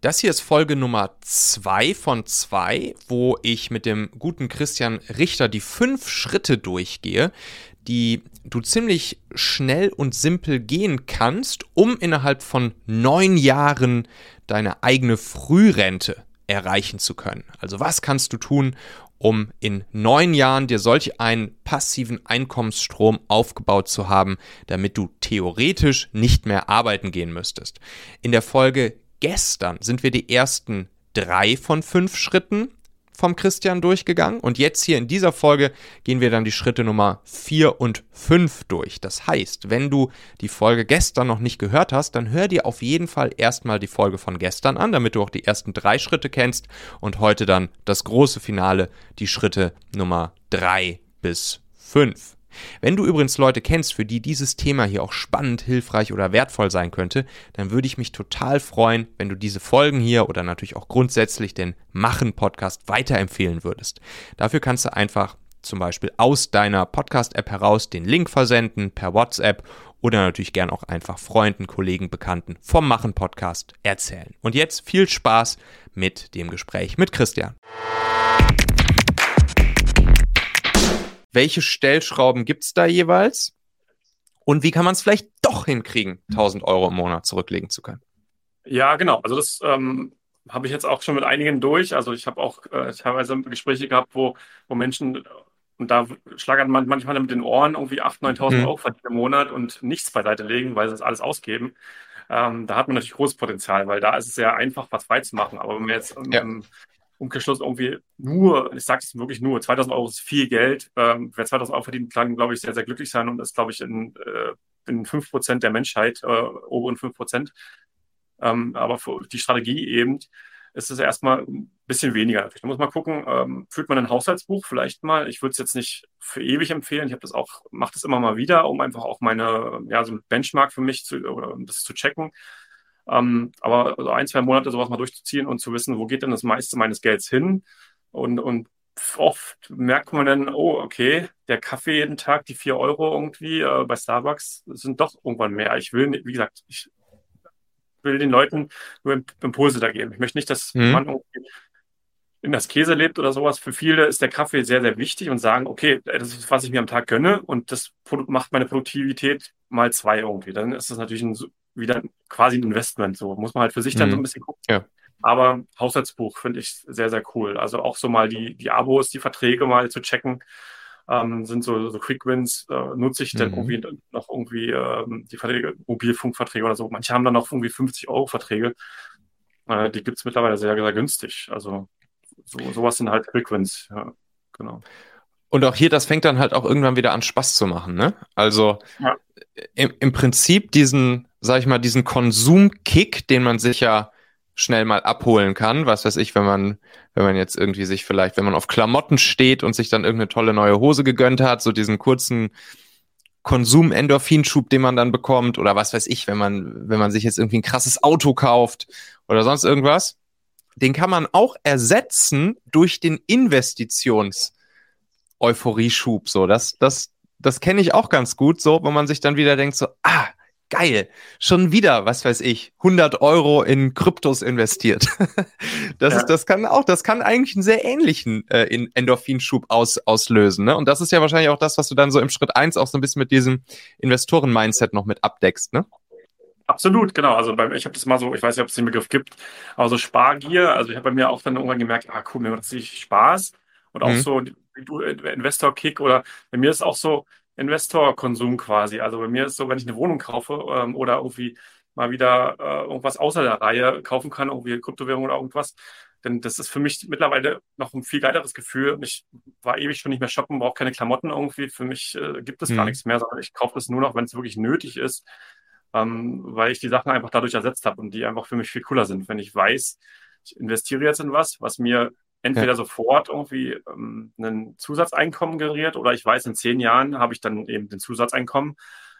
Das hier ist Folge Nummer 2 von 2, wo ich mit dem guten Christian Richter die fünf Schritte durchgehe, die du ziemlich schnell und simpel gehen kannst, um innerhalb von neun Jahren deine eigene Frührente erreichen zu können. Also was kannst du tun, um in neun Jahren dir solch einen passiven Einkommensstrom aufgebaut zu haben, damit du theoretisch nicht mehr arbeiten gehen müsstest. In der Folge gestern sind wir die ersten drei von fünf Schritten vom Christian durchgegangen und jetzt hier in dieser Folge gehen wir dann die Schritte Nummer vier und fünf durch. Das heißt, wenn du die Folge gestern noch nicht gehört hast, dann hör dir auf jeden Fall erstmal die Folge von gestern an, damit du auch die ersten drei Schritte kennst und heute dann das große Finale, die Schritte Nummer drei bis fünf. Wenn du übrigens Leute kennst, für die dieses Thema hier auch spannend, hilfreich oder wertvoll sein könnte, dann würde ich mich total freuen, wenn du diese Folgen hier oder natürlich auch grundsätzlich den Machen-Podcast weiterempfehlen würdest. Dafür kannst du einfach zum Beispiel aus deiner Podcast-App heraus den Link versenden per WhatsApp oder natürlich gern auch einfach Freunden, Kollegen, Bekannten vom Machen-Podcast erzählen. Und jetzt viel Spaß mit dem Gespräch mit Christian. Welche Stellschrauben gibt es da jeweils? Und wie kann man es vielleicht doch hinkriegen, 1000 Euro im Monat zurücklegen zu können? Ja, genau. Also das ähm, habe ich jetzt auch schon mit einigen durch. Also ich habe auch äh, teilweise Gespräche gehabt, wo, wo Menschen, und da schlagern man manchmal mit den Ohren irgendwie 8.000, 9.000 mhm. Euro verdienen im Monat und nichts beiseite legen, weil sie das alles ausgeben. Ähm, da hat man natürlich großes Potenzial, weil da ist es sehr einfach, was frei zu machen. Aber wenn man jetzt ähm, ja. Umkehrschluss irgendwie nur, ich sage es wirklich nur, 2000 Euro ist viel Geld. Ähm, wer 2000 Euro verdient, kann, glaube ich, sehr, sehr glücklich sein und ist, glaube ich, in, äh, in 5% der Menschheit, äh, oberen 5%. Ähm, aber für die Strategie eben ist es erstmal ein bisschen weniger. Da muss man gucken, ähm, führt man ein Haushaltsbuch vielleicht mal. Ich würde es jetzt nicht für ewig empfehlen. Ich habe das auch, mache das immer mal wieder, um einfach auch meine, ja, so ein Benchmark für mich zu, oder um das zu checken. Ähm, aber so ein, zwei Monate sowas mal durchzuziehen und zu wissen, wo geht denn das meiste meines Gelds hin? Und, und oft merkt man dann, oh, okay, der Kaffee jeden Tag, die vier Euro irgendwie äh, bei Starbucks sind doch irgendwann mehr. Ich will, wie gesagt, ich will den Leuten nur Impulse da geben. Ich möchte nicht, dass mhm. man irgendwie in das Käse lebt oder sowas. Für viele ist der Kaffee sehr, sehr wichtig und sagen, okay, das ist, was ich mir am Tag gönne und das macht meine Produktivität mal zwei irgendwie. Dann ist das natürlich ein wieder quasi ein Investment. So muss man halt für sich dann mhm. so ein bisschen gucken. Ja. Aber Haushaltsbuch finde ich sehr, sehr cool. Also auch so mal die, die Abos, die Verträge mal zu checken. Ähm, sind so, so Quick Wins, äh, nutze ich mhm. dann irgendwie noch irgendwie ähm, die Verträge, Mobilfunkverträge oder so. Manche haben dann noch irgendwie 50 Euro Verträge. Äh, die gibt es mittlerweile sehr, sehr günstig. Also so, sowas sind halt Quick Wins, ja, genau. Und auch hier, das fängt dann halt auch irgendwann wieder an Spaß zu machen, ne? Also ja. im, im Prinzip diesen, sag ich mal, diesen Konsumkick, den man sich ja schnell mal abholen kann. Was weiß ich, wenn man, wenn man jetzt irgendwie sich vielleicht, wenn man auf Klamotten steht und sich dann irgendeine tolle neue Hose gegönnt hat, so diesen kurzen Konsum-Endorphinschub, den man dann bekommt, oder was weiß ich, wenn man, wenn man sich jetzt irgendwie ein krasses Auto kauft oder sonst irgendwas, den kann man auch ersetzen durch den Investitions- Euphorieschub. So, das, das, das kenne ich auch ganz gut, so, wo man sich dann wieder denkt, so, ah, geil, schon wieder, was weiß ich, 100 Euro in Kryptos investiert. das ja. ist, das kann auch, das kann eigentlich einen sehr ähnlichen äh, Endorphinschub aus, auslösen. Ne? Und das ist ja wahrscheinlich auch das, was du dann so im Schritt eins auch so ein bisschen mit diesem Investoren-Mindset noch mit abdeckst, ne? Absolut, genau. Also bei, ich habe das mal so, ich weiß nicht, ob es den Begriff gibt, aber so Spargier. Also ich habe bei mir auch dann irgendwann gemerkt, ah cool, mir macht das richtig Spaß. Und auch mhm. so Investor-Kick oder bei mir ist auch so Investor-Konsum quasi. Also bei mir ist so, wenn ich eine Wohnung kaufe ähm, oder irgendwie mal wieder äh, irgendwas außer der Reihe kaufen kann, irgendwie Kryptowährung oder irgendwas, denn das ist für mich mittlerweile noch ein viel geileres Gefühl. Ich war ewig schon nicht mehr shoppen, brauche keine Klamotten irgendwie. Für mich äh, gibt es mhm. gar nichts mehr, sondern ich kaufe das nur noch, wenn es wirklich nötig ist, ähm, weil ich die Sachen einfach dadurch ersetzt habe und die einfach für mich viel cooler sind. Wenn ich weiß, ich investiere jetzt in was, was mir entweder ja. sofort irgendwie ähm, ein Zusatzeinkommen generiert oder ich weiß, in zehn Jahren habe ich dann eben den Zusatzeinkommen,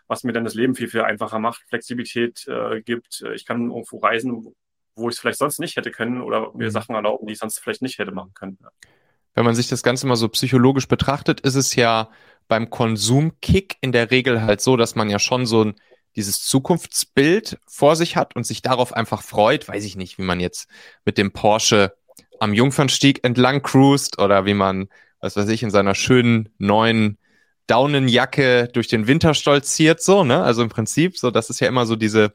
was mir dann das Leben viel, viel einfacher macht, Flexibilität äh, gibt. Ich kann irgendwo reisen, wo ich es vielleicht sonst nicht hätte können oder mir mhm. Sachen erlauben, die ich sonst vielleicht nicht hätte machen können. Wenn man sich das Ganze mal so psychologisch betrachtet, ist es ja beim Konsumkick in der Regel halt so, dass man ja schon so ein dieses Zukunftsbild vor sich hat und sich darauf einfach freut, weiß ich nicht, wie man jetzt mit dem Porsche am Jungfernstieg entlang cruist oder wie man, was weiß ich, in seiner schönen neuen Daunenjacke durch den Winter stolziert, so, ne? Also im Prinzip, so, das ist ja immer so diese,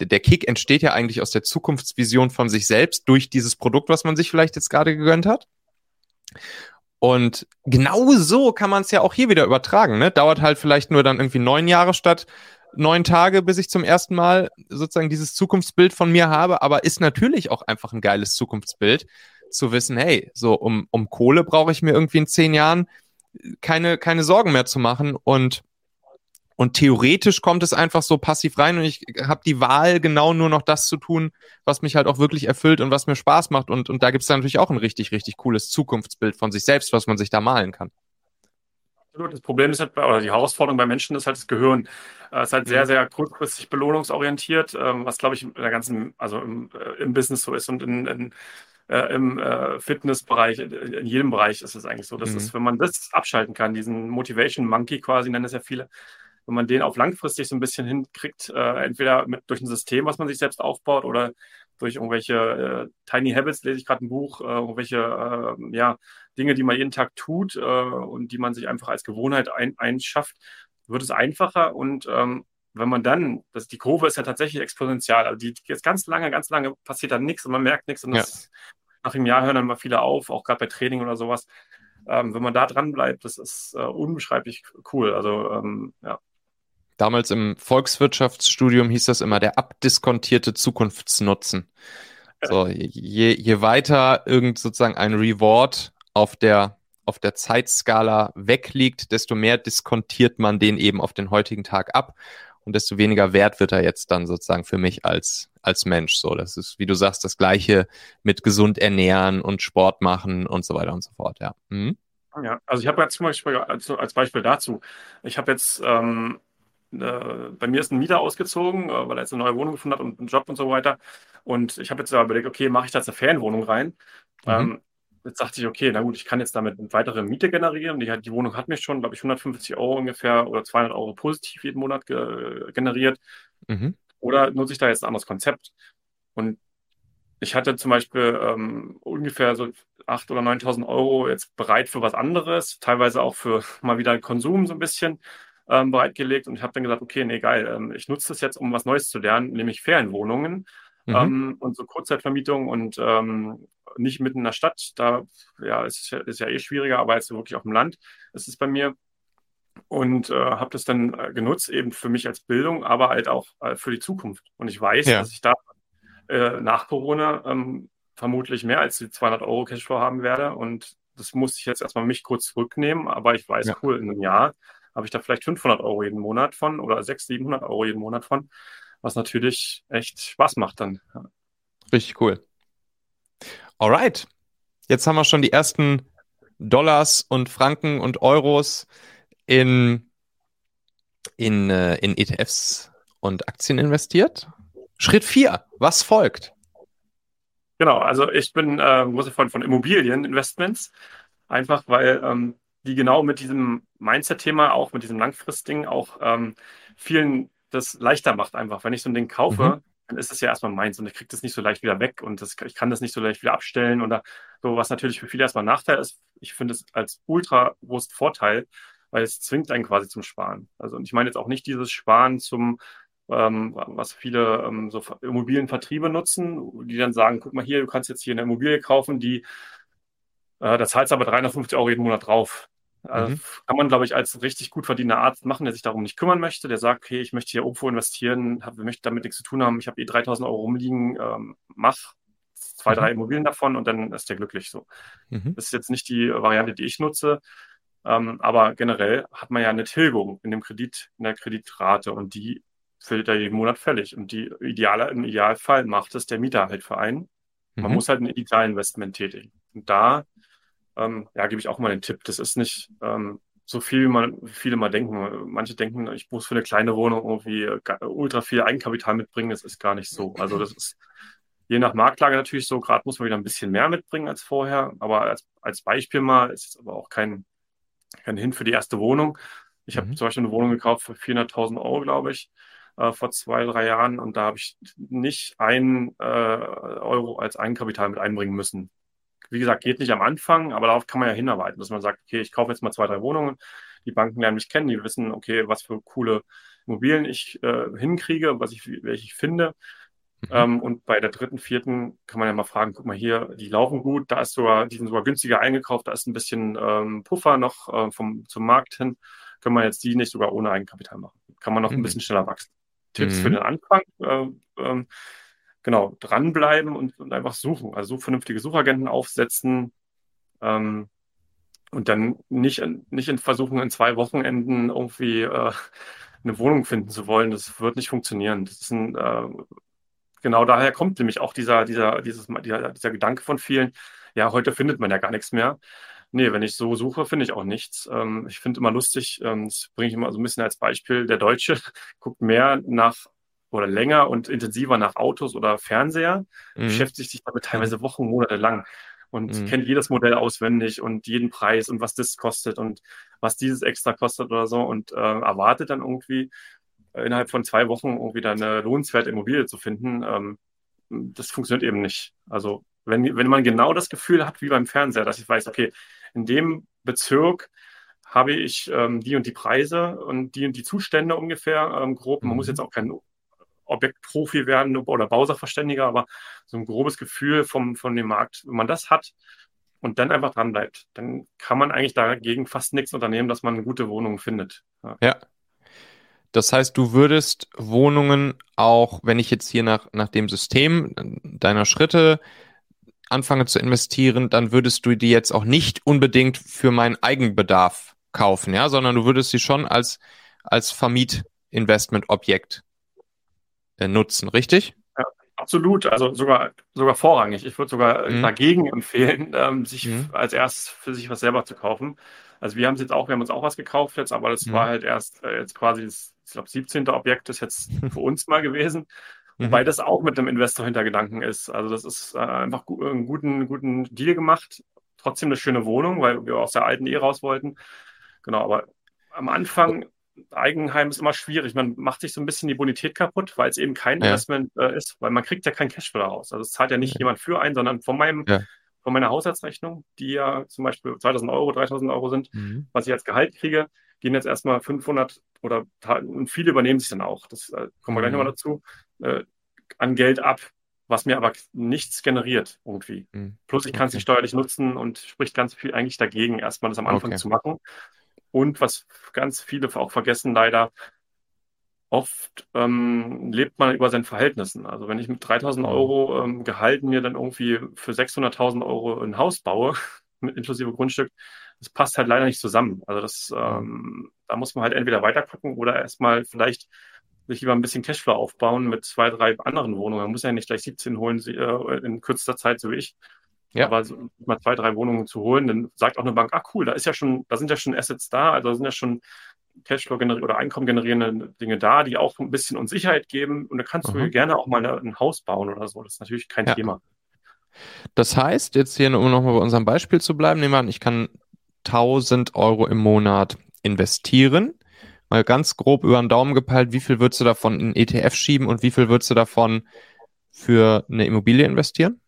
der Kick entsteht ja eigentlich aus der Zukunftsvision von sich selbst durch dieses Produkt, was man sich vielleicht jetzt gerade gegönnt hat. Und genau so kann man es ja auch hier wieder übertragen. Ne? Dauert halt vielleicht nur dann irgendwie neun Jahre statt neun Tage, bis ich zum ersten Mal sozusagen dieses Zukunftsbild von mir habe, aber ist natürlich auch einfach ein geiles Zukunftsbild, zu wissen, hey, so um, um Kohle brauche ich mir irgendwie in zehn Jahren keine, keine Sorgen mehr zu machen und und theoretisch kommt es einfach so passiv rein und ich habe die Wahl, genau nur noch das zu tun, was mich halt auch wirklich erfüllt und was mir Spaß macht. Und, und da gibt es natürlich auch ein richtig, richtig cooles Zukunftsbild von sich selbst, was man sich da malen kann. Das Problem ist halt, oder die Herausforderung bei Menschen ist halt das Gehirn. Es ist halt sehr, mhm. sehr kurzfristig belohnungsorientiert, ähm, was glaube ich in der ganzen, also im, äh, im Business so ist und in, in äh, im äh, Fitnessbereich, in jedem Bereich ist es eigentlich so. dass mhm. ist, wenn man das abschalten kann, diesen Motivation Monkey quasi, nennen es ja viele, wenn man den auf langfristig so ein bisschen hinkriegt, äh, entweder mit, durch ein System, was man sich selbst aufbaut, oder durch irgendwelche äh, Tiny Habits, lese ich gerade ein Buch, äh, irgendwelche äh, ja, Dinge, die man jeden Tag tut äh, und die man sich einfach als Gewohnheit ein, einschafft, wird es einfacher und ähm, wenn man dann, das, die Kurve ist ja tatsächlich exponentiell, also die jetzt ganz lange, ganz lange passiert dann nichts und man merkt nichts und das, ja. nach einem Jahr hören dann mal viele auf, auch gerade bei Training oder sowas. Ähm, wenn man da dran bleibt, das ist äh, unbeschreiblich cool. Also ähm, ja. Damals im Volkswirtschaftsstudium hieß das immer der abdiskontierte Zukunftsnutzen. So, je, je weiter irgend sozusagen ein Reward auf der, auf der Zeitskala wegliegt, desto mehr diskontiert man den eben auf den heutigen Tag ab und desto weniger wert wird er jetzt dann sozusagen für mich als, als Mensch. So, das ist, wie du sagst, das Gleiche mit gesund ernähren und Sport machen und so weiter und so fort, ja. Mhm. Ja, also ich habe jetzt zum Beispiel als, als Beispiel dazu, ich habe jetzt ähm, äh, bei mir ist ein Mieter ausgezogen, äh, weil er jetzt eine neue Wohnung gefunden hat und einen Job und so weiter. Und ich habe jetzt überlegt, okay, mache ich da jetzt eine Ferienwohnung rein? Mhm. Ähm, jetzt dachte ich, okay, na gut, ich kann jetzt damit eine weitere Miete generieren. Die, die Wohnung hat mir schon, glaube ich, 150 Euro ungefähr oder 200 Euro positiv jeden Monat ge generiert. Mhm. Oder nutze ich da jetzt ein anderes Konzept? Und ich hatte zum Beispiel ähm, ungefähr so 8.000 oder 9.000 Euro jetzt bereit für was anderes, teilweise auch für mal wieder Konsum so ein bisschen ähm, bereitgelegt und ich habe dann gesagt, okay, nee, geil, ähm, ich nutze das jetzt, um was Neues zu lernen, nämlich Ferienwohnungen mhm. ähm, und so Kurzzeitvermietung und ähm, nicht mitten in der Stadt. Da ja, ist, ist ja eh schwieriger, aber jetzt wirklich auf dem Land ist es bei mir und äh, habe das dann äh, genutzt, eben für mich als Bildung, aber halt auch äh, für die Zukunft. Und ich weiß, ja. dass ich da äh, nach Corona ähm, vermutlich mehr als die 200 Euro Cashflow haben werde. Und das muss ich jetzt erstmal mich kurz zurücknehmen, aber ich weiß, ja. cool, in einem Jahr habe ich da vielleicht 500 Euro jeden Monat von oder 600, 700 Euro jeden Monat von, was natürlich echt Spaß macht dann. Richtig cool. Alright. Jetzt haben wir schon die ersten Dollars und Franken und Euros in, in, äh, in ETFs und Aktien investiert. Schritt 4. Was folgt? Genau, also ich bin äh, großer Freund von Immobilieninvestments. Einfach weil ähm, die genau mit diesem Mindset-Thema, auch mit diesem Langfristigen, auch ähm, vielen das leichter macht einfach. Wenn ich so ein Ding kaufe, mhm. dann ist es ja erstmal meins und ich kriege das nicht so leicht wieder weg und das, ich kann das nicht so leicht wieder abstellen oder so, was natürlich für viele erstmal ein Nachteil ist. Ich finde es als ultra großen Vorteil, weil es zwingt einen quasi zum Sparen. Also und ich meine jetzt auch nicht dieses Sparen zum ähm, was viele ähm, so Immobilienvertriebe nutzen, die dann sagen, guck mal hier, du kannst jetzt hier eine Immobilie kaufen, die äh, da zahlst du aber 350 Euro jeden Monat drauf. Also mhm. Kann man, glaube ich, als richtig gut verdienender Arzt machen, der sich darum nicht kümmern möchte, der sagt, okay, ich möchte hier irgendwo investieren, hab, möchte damit nichts zu tun haben, ich habe eh 3000 Euro rumliegen, ähm, mach zwei, mhm. drei Immobilien davon und dann ist der glücklich so. Mhm. Das ist jetzt nicht die Variante, die ich nutze, ähm, aber generell hat man ja eine Tilgung in dem Kredit, in der Kreditrate und die fällt er jeden Monat fällig. Und die ideale, im Idealfall macht es der Mieter halt für einen. Man mhm. muss halt ein Idealinvestment tätigen. Und da ähm, ja, gebe ich auch mal den Tipp. Das ist nicht ähm, so viel, wie, man, wie viele mal denken. Manche denken, ich muss für eine kleine Wohnung irgendwie äh, ultra viel Eigenkapital mitbringen. Das ist gar nicht so. Also das ist je nach Marktlage natürlich so. Gerade muss man wieder ein bisschen mehr mitbringen als vorher. Aber als, als Beispiel mal ist es aber auch kein, kein Hin für die erste Wohnung. Ich habe mhm. zum Beispiel eine Wohnung gekauft für 400.000 Euro, glaube ich. äh, vor zwei, drei Jahren und da habe ich nicht ein äh, Euro als Eigenkapital mit einbringen müssen. Wie gesagt, geht nicht am Anfang, aber darauf kann man ja hinarbeiten, dass man sagt, okay, ich kaufe jetzt mal zwei, drei Wohnungen, die Banken lernen mich kennen, die wissen, okay, was für coole Immobilien ich äh, hinkriege, was ich, welche ich finde. Mhm. Ähm, und bei der dritten, vierten kann man ja mal fragen, guck mal hier, die laufen gut, da ist sogar, die sind sogar günstiger eingekauft, da ist ein bisschen ähm, Puffer noch äh, vom, zum Markt hin. Können wir jetzt die nicht sogar ohne Eigenkapital machen? Kann man noch mhm. ein bisschen schneller wachsen. Tipps mhm. für den Anfang, äh, ähm, genau, dranbleiben und, und, einfach suchen. Also vernünftige Suchagenten aufsetzen ähm, und dann nicht, nicht in versuchen, in zwei Wochenenden irgendwie äh, eine Wohnung finden zu wollen. Das wird nicht funktionieren. Das ist ein äh, genau daher kommt nämlich auch dieser, dieser, dieses, dieser, dieser Gedanke von vielen, ja, heute findet man ja gar nichts mehr. Nee, wenn ich so suche, finde ich auch nichts. Ähm, ich finde immer lustig, ähm, das bringe ich immer so ein bisschen als Beispiel, der Deutsche guckt mehr nach oder länger und intensiver nach Autos oder Fernseher, mhm. beschäftigt sich damit teilweise Wochen, Monate lang und mhm. kennt jedes Modell auswendig und jeden Preis und was das kostet und was dieses extra kostet oder so und äh, erwartet dann irgendwie, innerhalb von zwei Wochen irgendwie da eine lohnenswerte Immobilie zu finden, ähm, das funktioniert eben nicht. Also wenn, wenn man genau das Gefühl hat wie beim Fernseher, dass ich weiß, okay, in dem Bezirk habe ich ähm, die und die Preise und die und die Zustände ungefähr ähm, grob. Man muss mhm. jetzt auch kein Objektprofi werden oder Bausachverständiger, aber so ein grobes Gefühl vom, von dem Markt, wenn man das hat und dann einfach dran bleibt, dann kann man eigentlich dagegen fast nichts unternehmen, dass man eine gute Wohnung findet. Ja. ja. Das heißt, du würdest Wohnungen auch, wenn ich jetzt hier nach, nach dem System deiner Schritte anfange zu investieren, dann würdest du die jetzt auch nicht unbedingt für meinen Eigenbedarf kaufen, ja, sondern du würdest sie schon als, als Vermietinvestmentobjekt nutzen, richtig? Ja, absolut, also sogar, sogar vorrangig. Ich würde sogar mhm. dagegen empfehlen, ähm, sich mhm. als erstes für sich was selber zu kaufen. Also wir haben es jetzt auch, wir haben uns auch was gekauft jetzt, aber das mhm. war halt erst äh, jetzt quasi das, ich glaube, 17. Objekt ist jetzt für uns mal gewesen. Mhm. Wobei das auch mit dem Investor hinter Gedanken ist. Also das ist äh, einfach gu einen guten, guten Deal gemacht. Trotzdem eine schöne Wohnung, weil wir aus der alten eh raus wollten. Genau, aber am Anfang Eigenheim ist immer schwierig. Man macht sich so ein bisschen die Bonität kaputt, weil es eben kein ja. Investment äh, ist, weil man kriegt ja kein Cashflow daraus. Also es zahlt ja nicht ja. jemand für ein, sondern von meinem ja von meiner Haushaltsrechnung, die ja zum Beispiel 2000 Euro, 3000 Euro sind, mhm. was ich als Gehalt kriege, gehen jetzt erstmal 500 oder und viele übernehmen sich dann auch, das äh, kommen wir gleich nochmal mhm. dazu, äh, an Geld ab, was mir aber nichts generiert irgendwie. Mhm. Plus ich kann es nicht steuerlich nutzen und spricht ganz viel eigentlich dagegen, erstmal das am Anfang okay. zu machen. Und was ganz viele auch vergessen leider, oft ähm, lebt man über seinen Verhältnissen. Also wenn ich mit 3000 mhm. Euro ähm, Gehalt mir dann irgendwie für 600.000 Euro ein Haus baue, mit inklusive Grundstück, das passt halt leider nicht zusammen. Also das, mhm. ähm, da muss man halt entweder weiter gucken oder erstmal vielleicht sich lieber ein bisschen Cashflow aufbauen mit zwei, drei anderen Wohnungen. Man muss ja nicht gleich 17 holen äh, in kürzester Zeit, so wie ich. Ja. Aber so, mal zwei, drei Wohnungen zu holen, dann sagt auch eine Bank, ah cool, da ist ja schon, da sind ja schon Assets da, also da sind ja schon Cashflow oder Einkommen generierende Dinge da, die auch ein bisschen Unsicherheit geben. Und da kannst mhm. du gerne auch mal ein Haus bauen oder so. Das ist natürlich kein ja. Thema. Das heißt, jetzt hier, um nochmal bei unserem Beispiel zu bleiben, nehmen wir an, ich kann 1000 Euro im Monat investieren. Mal ganz grob über den Daumen gepeilt, wie viel würdest du davon in ETF schieben und wie viel würdest du davon für eine Immobilie investieren?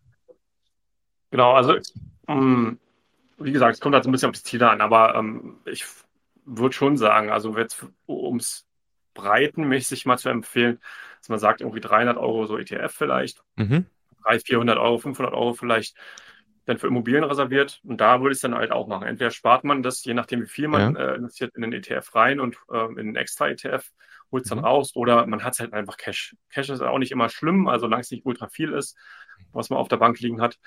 Genau, also um, wie gesagt, es kommt halt so ein bisschen auf das Ziel an, aber ähm, ich würde schon sagen, also jetzt um es breitenmäßig mal zu empfehlen, dass man sagt, irgendwie 300 Euro so ETF vielleicht, mhm. 300, 400 Euro, 500 Euro vielleicht dann für Immobilien reserviert. Und da würde ich es dann halt auch machen. Entweder spart man das, je nachdem, wie viel man ja. äh, investiert, in den ETF rein und äh, in einen extra ETF, holt es dann mhm. raus, oder man hat es halt einfach Cash. Cash ist auch nicht immer schlimm, also solange es nicht ultra viel ist, was man auf der Bank liegen hat.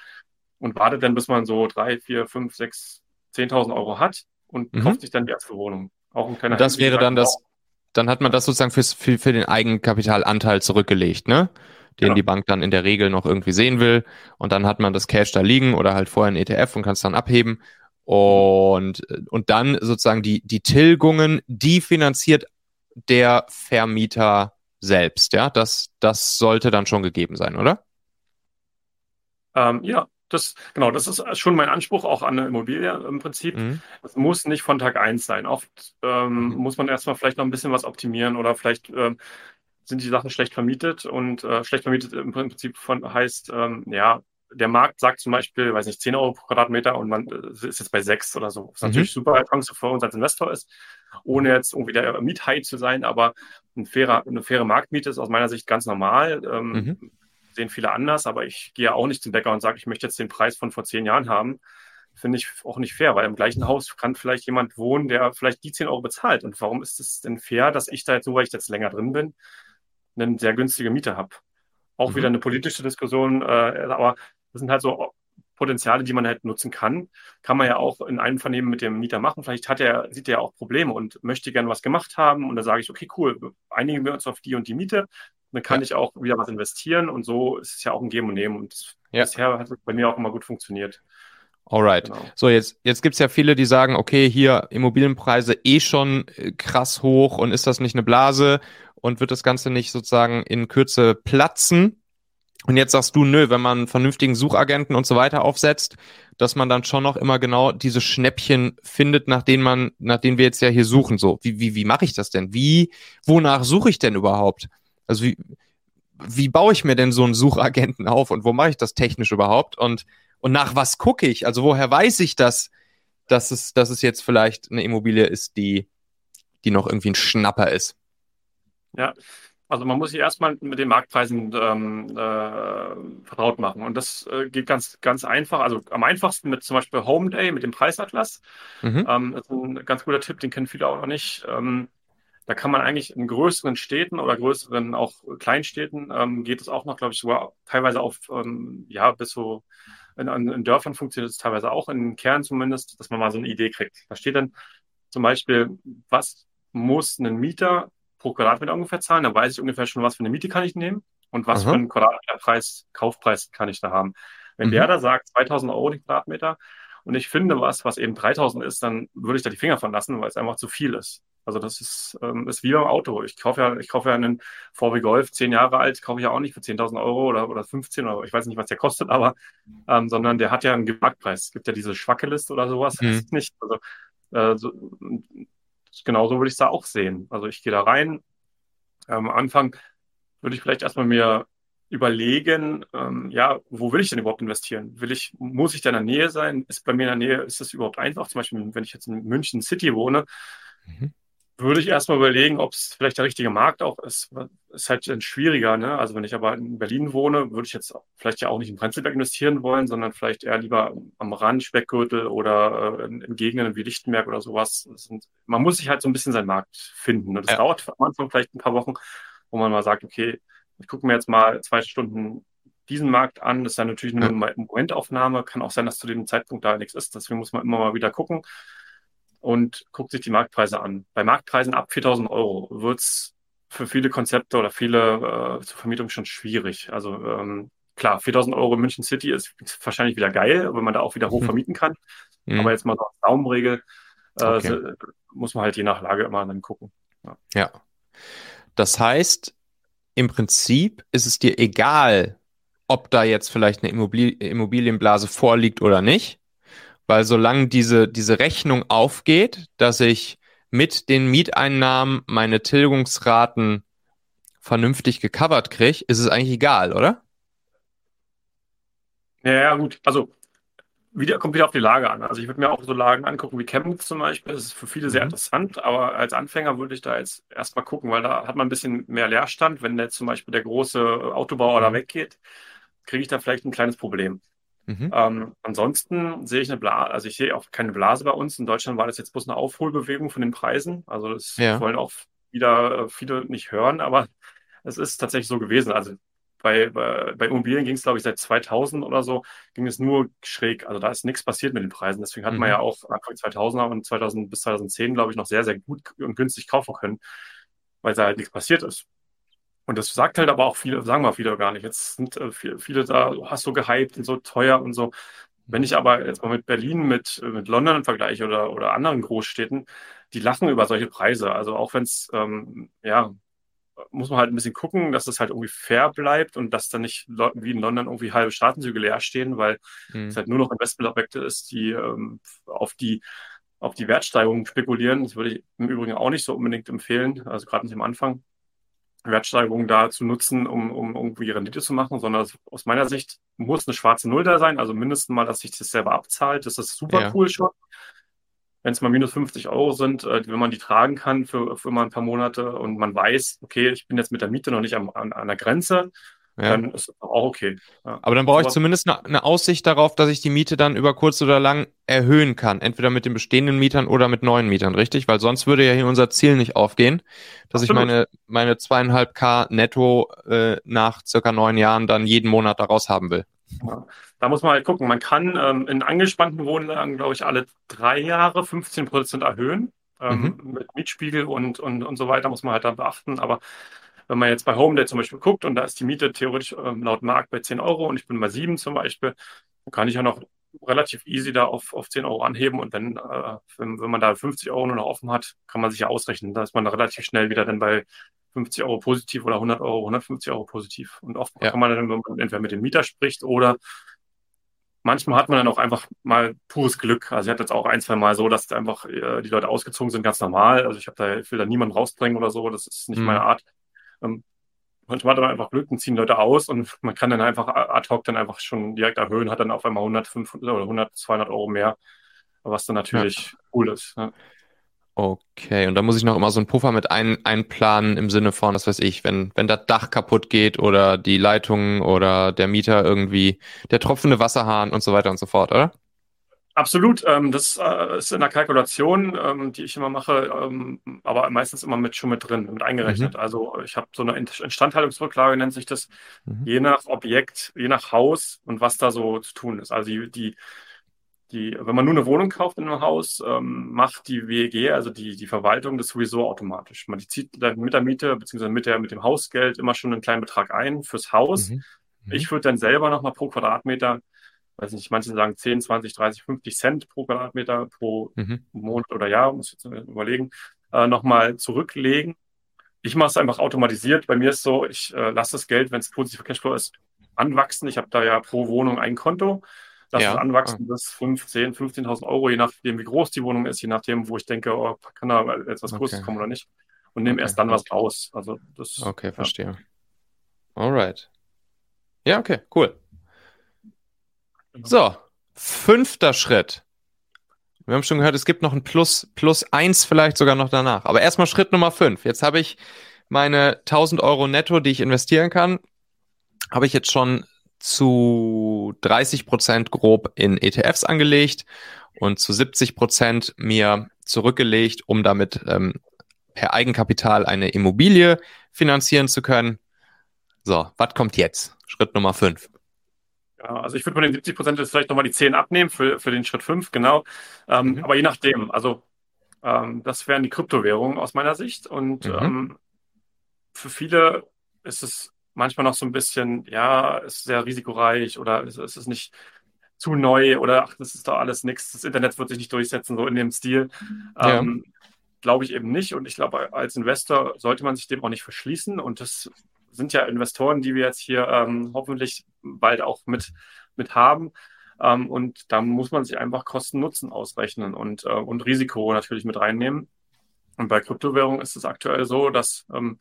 Und wartet dann, bis man so 3, 4, 5, 6, 10.000 Euro hat und mhm. kauft sich dann die erste Wohnung. Auch ein kleiner Das wäre dann das, dann hat man das sozusagen fürs, für, für den Eigenkapitalanteil zurückgelegt, ne? Den ja. die Bank dann in der Regel noch irgendwie sehen will. Und dann hat man das Cash da liegen oder halt vorher ein ETF und kann es dann abheben. Und, und dann sozusagen die, die Tilgungen, die finanziert der Vermieter selbst, ja? Das, das sollte dann schon gegeben sein, oder? Ähm, ja, das, genau, das ist schon mein Anspruch auch an eine Immobilie im Prinzip. Mhm. Es muss nicht von Tag eins sein. Oft ähm, mhm. muss man erstmal vielleicht noch ein bisschen was optimieren oder vielleicht ähm, sind die Sachen schlecht vermietet und äh, schlecht vermietet im Prinzip von heißt, ähm, ja, der Markt sagt zum Beispiel, weiß nicht, 10 Euro pro Quadratmeter und man äh, ist jetzt bei 6 oder so. Was mhm. natürlich super Chance für uns als Investor ist, ohne jetzt irgendwie der Miethai zu sein, aber ein fairer, eine faire Marktmiete ist aus meiner Sicht ganz normal. Ähm, mhm. Sehen viele anders, aber ich gehe auch nicht zum Bäcker und sage, ich möchte jetzt den Preis von vor zehn Jahren haben. Finde ich auch nicht fair, weil im gleichen Haus kann vielleicht jemand wohnen, der vielleicht die 10 Euro bezahlt. Und warum ist es denn fair, dass ich da jetzt, nur weil ich jetzt länger drin bin, eine sehr günstige Miete habe? Auch mhm. wieder eine politische Diskussion, äh, aber das sind halt so Potenziale, die man halt nutzen kann. Kann man ja auch in einem Vernehmen mit dem Mieter machen. Vielleicht hat er, sieht er ja auch Probleme und möchte gerne was gemacht haben. Und dann sage ich, okay, cool, einigen wir uns auf die und die Miete. Dann kann ja. ich auch wieder was investieren. Und so ist es ja auch ein Geben und Nehmen. Und ja. bisher hat es bei mir auch immer gut funktioniert. Alright. Genau. So, jetzt, jetzt gibt es ja viele, die sagen, okay, hier Immobilienpreise eh schon äh, krass hoch und ist das nicht eine Blase und wird das Ganze nicht sozusagen in Kürze platzen? Und jetzt sagst du, nö, wenn man einen vernünftigen Suchagenten und so weiter aufsetzt, dass man dann schon noch immer genau diese Schnäppchen findet, nach denen man, nach denen wir jetzt ja hier suchen. So, wie, wie, wie mache ich das denn? Wie, wonach suche ich denn überhaupt? Also wie, wie baue ich mir denn so einen Suchagenten auf und wo mache ich das technisch überhaupt? Und, und nach was gucke ich? Also woher weiß ich das, dass es, dass es jetzt vielleicht eine Immobilie ist, die, die noch irgendwie ein Schnapper ist? Ja, also man muss sich erstmal mit den Marktpreisen ähm, äh, vertraut machen. Und das äh, geht ganz, ganz einfach. Also am einfachsten mit zum Beispiel Home Day, mit dem Preisatlas. Mhm. Ähm, das ist ein ganz guter Tipp, den kennen viele auch noch nicht. Ähm, da kann man eigentlich in größeren Städten oder größeren auch Kleinstädten ähm, geht es auch noch, glaube ich, sogar teilweise auf, ähm, ja, bis so in, in, Dörfern funktioniert es teilweise auch, in Kernen zumindest, dass man mal so eine Idee kriegt. Da steht dann zum Beispiel, was muss ein Mieter pro Quadratmeter ungefähr zahlen. Dann weiß ich ungefähr schon, was für eine Miete kann ich nehmen und was Aha. für einen Quadratmeterpreis, Kaufpreis kann ich da haben. Wenn mhm. der da sagt 2000 Euro die Quadratmeter und ich finde was, was eben 3000 ist, dann würde ich da die Finger von lassen, weil es einfach zu viel ist. Also das ist, ähm, ist wie beim Auto. Ich kaufe ja, ich kaufe ja einen VW Golf, zehn Jahre alt, kaufe ich ja auch nicht für 10.000 Euro oder, oder 15 oder ich weiß nicht, was der kostet, aber, ähm, sondern der hat ja einen Marktpreis. Es gibt ja diese Schwackeliste oder sowas, mhm. nicht. Also, äh, so, genauso würde ich es da auch sehen. Also ich gehe da rein. Am Anfang würde ich vielleicht erstmal mir überlegen, ähm, ja, wo will ich denn überhaupt investieren? Will ich, muss ich da in der Nähe sein? Ist bei mir in der Nähe, ist das überhaupt einfach? Zum Beispiel, wenn ich jetzt in München City wohne, mhm würde ich erstmal überlegen, ob es vielleicht der richtige Markt auch ist. Ist halt schwieriger, ne? Also wenn ich aber in Berlin wohne, würde ich jetzt vielleicht ja auch nicht in Prenzlberg investieren wollen, sondern vielleicht eher lieber am Rand, Speckgürtel oder äh, in, in, Gegenden wie Lichtenberg oder sowas. Sind, man muss sich halt so ein bisschen seinen Markt finden. Und das ja. dauert am Anfang vielleicht ein paar Wochen, wo man mal sagt, okay, ich gucke mir jetzt mal zwei Stunden diesen Markt an. Das ist dann natürlich eine ja. Momentaufnahme. Kann auch sein, dass zu dem Zeitpunkt da nichts ist. Deswegen muss man immer mal wieder gucken und guckt sich die Marktpreise an. Bei Marktpreisen ab 4000 Euro wird es für viele Konzepte oder viele äh, zur Vermietung schon schwierig. Also ähm, klar, 4000 Euro in München City ist wahrscheinlich wieder geil, wenn man da auch wieder hoch mhm. vermieten kann. Mhm. Aber jetzt mal so als Daumenregel äh, okay. muss man halt je nach Lage immer dann gucken. Ja. ja. Das heißt, im Prinzip ist es dir egal, ob da jetzt vielleicht eine Immobilienblase vorliegt oder nicht. Weil solange diese, diese Rechnung aufgeht, dass ich mit den Mieteinnahmen meine Tilgungsraten vernünftig gecovert kriege, ist es eigentlich egal, oder? Ja, ja, gut. Also wieder, kommt wieder auf die Lage an. Also ich würde mir auch so Lagen angucken wie Chemnitz zum Beispiel. Das ist für viele sehr mhm. interessant, aber als Anfänger würde ich da jetzt erstmal gucken, weil da hat man ein bisschen mehr Leerstand. Wenn jetzt zum Beispiel der große Autobauer mhm. da weggeht, kriege ich da vielleicht ein kleines Problem. Mhm. Ähm, ansonsten sehe ich eine Blase, also ich sehe auch keine Blase bei uns. In Deutschland war das jetzt bloß eine Aufholbewegung von den Preisen. Also das ja. wollen auch wieder äh, viele nicht hören, aber es ist tatsächlich so gewesen. Also bei, bei, bei Immobilien ging es, glaube ich, seit 2000 oder so, ging es nur schräg. Also da ist nichts passiert mit den Preisen. Deswegen hat mhm. man ja auch Anfang 2000er und 2000 bis 2010, glaube ich, noch sehr, sehr gut und günstig kaufen können, weil da halt nichts passiert ist. Und das sagt halt aber auch viele, sagen wir viele gar nicht. Jetzt sind äh, viele, viele da, du hast so gehypt und so teuer und so. Wenn ich aber jetzt mal mit Berlin, mit, mit London vergleiche oder, oder anderen Großstädten, die lachen über solche Preise. Also auch wenn es, ähm, ja, muss man halt ein bisschen gucken, dass das halt irgendwie fair bleibt und dass dann nicht wie in London irgendwie halbe Straßenzüge leer stehen, weil mhm. es halt nur noch Investmentobjekte ist, die ähm, auf die auf die Wertsteigerung spekulieren. Das würde ich im Übrigen auch nicht so unbedingt empfehlen, also gerade nicht am Anfang. Wertsteigerungen da zu nutzen, um, um irgendwie Rendite zu machen, sondern aus meiner Sicht muss eine schwarze Null da sein, also mindestens mal, dass sich das selber abzahlt. Das ist super ja. cool schon. Wenn es mal minus 50 Euro sind, äh, wenn man die tragen kann für, für mal ein paar Monate und man weiß, okay, ich bin jetzt mit der Miete noch nicht am, an, an der Grenze, ja. dann ist das auch okay. Ja. Aber dann brauche ich zumindest eine, eine, Aussicht darauf, dass ich die Miete dann über kurz oder lang erhöhen kann. Entweder mit den bestehenden Mietern oder mit neuen Mietern, richtig? Weil sonst würde ja hier unser Ziel nicht aufgehen, dass Absolut. ich meine, meine zweieinhalb K netto äh, nach circa neun Jahren dann jeden Monat daraus haben will. Ja. Da muss man halt gucken. Man kann ähm, in angespannten Wohnlagen, glaube ich, alle drei Jahre 15 Prozent erhöhen. Ähm, mhm. Mit Mietspiegel und, und, und so weiter muss man halt dann beachten. Aber wenn man jetzt bei HomeDay zum Beispiel guckt und da ist die Miete theoretisch ähm, laut Markt bei 10 Euro und ich bin bei 7 zum Beispiel, dann kann ich ja noch relativ easy da auf, auf 10 Euro anheben und wenn, äh, wenn, wenn man da 50 Euro nur noch offen hat, kann man sich ja ausrechnen. Da ist man da relativ schnell wieder dann bei 50 Euro positiv oder 100 Euro, 150 Euro positiv. Und oft ja. kann man dann, wenn man entweder mit dem Mieter spricht oder manchmal hat man dann auch einfach mal pures Glück. Also ich hatte jetzt auch ein, zwei Mal so, dass einfach äh, die Leute ausgezogen sind, ganz normal. Also ich habe da, ich will da niemanden rausbringen oder so, das ist nicht mhm. meine Art. Ähm, manchmal hat man einfach Glück und ziehen Leute aus und man kann dann einfach ad hoc dann einfach schon direkt erhöhen, hat dann auf einmal 100, 500 oder 100, 200 Euro mehr, was dann natürlich ja. cool ist. Ja. Okay, und da muss ich noch immer so einen Puffer mit ein, einplanen im Sinne von, das weiß ich, wenn, wenn das Dach kaputt geht oder die Leitung oder der Mieter irgendwie, der tropfende Wasserhahn und so weiter und so fort, oder? Absolut, ähm, das äh, ist in der Kalkulation, ähm, die ich immer mache, ähm, aber meistens immer mit schon mit drin, mit eingerechnet. Mhm. Also ich habe so eine Instandhaltungsrücklage, nennt sich das, mhm. je nach Objekt, je nach Haus und was da so zu tun ist. Also die, die, die wenn man nur eine Wohnung kauft in einem Haus, ähm, macht die WEG, also die, die Verwaltung, das sowieso automatisch. Man die zieht mit der Miete beziehungsweise mit, der, mit dem Hausgeld immer schon einen kleinen Betrag ein fürs Haus. Mhm. Mhm. Ich würde dann selber nochmal pro Quadratmeter weiß nicht, manche sagen 10, 20, 30, 50 Cent pro Quadratmeter pro mhm. Monat oder Jahr, muss ich jetzt überlegen, äh, nochmal zurücklegen. Ich mache es einfach automatisiert. Bei mir ist so, ich äh, lasse das Geld, wenn es positiv Cashflow ist, anwachsen. Ich habe da ja pro Wohnung ein Konto. Lass ja. es anwachsen ah. bis 15, 15.000 Euro, je nachdem, wie groß die Wohnung ist, je nachdem, wo ich denke, oh, kann da etwas okay. Großes kommen oder nicht. Und nehme okay. erst dann was raus. Also das, okay, verstehe. Ja. Alright. Ja, okay, cool. So, fünfter Schritt. Wir haben schon gehört, es gibt noch ein Plus, Plus eins vielleicht sogar noch danach. Aber erstmal Schritt Nummer fünf. Jetzt habe ich meine 1000 Euro netto, die ich investieren kann, habe ich jetzt schon zu 30 Prozent grob in ETFs angelegt und zu 70 Prozent mir zurückgelegt, um damit ähm, per Eigenkapital eine Immobilie finanzieren zu können. So, was kommt jetzt? Schritt Nummer fünf. Ja, also ich würde von den 70 Prozent jetzt vielleicht nochmal die 10 abnehmen für, für den Schritt 5, genau. Ähm, mhm. Aber je nachdem, also ähm, das wären die Kryptowährungen aus meiner Sicht. Und mhm. ähm, für viele ist es manchmal noch so ein bisschen, ja, ist sehr risikoreich oder ist, ist es nicht zu neu oder ach, das ist doch alles nichts, das Internet wird sich nicht durchsetzen, so in dem Stil. Ja. Ähm, glaube ich eben nicht. Und ich glaube, als Investor sollte man sich dem auch nicht verschließen. Und das sind ja Investoren, die wir jetzt hier ähm, hoffentlich bald auch mit, mit haben. Ähm, und da muss man sich einfach Kosten-Nutzen ausrechnen und, äh, und Risiko natürlich mit reinnehmen. Und bei Kryptowährungen ist es aktuell so, dass ähm,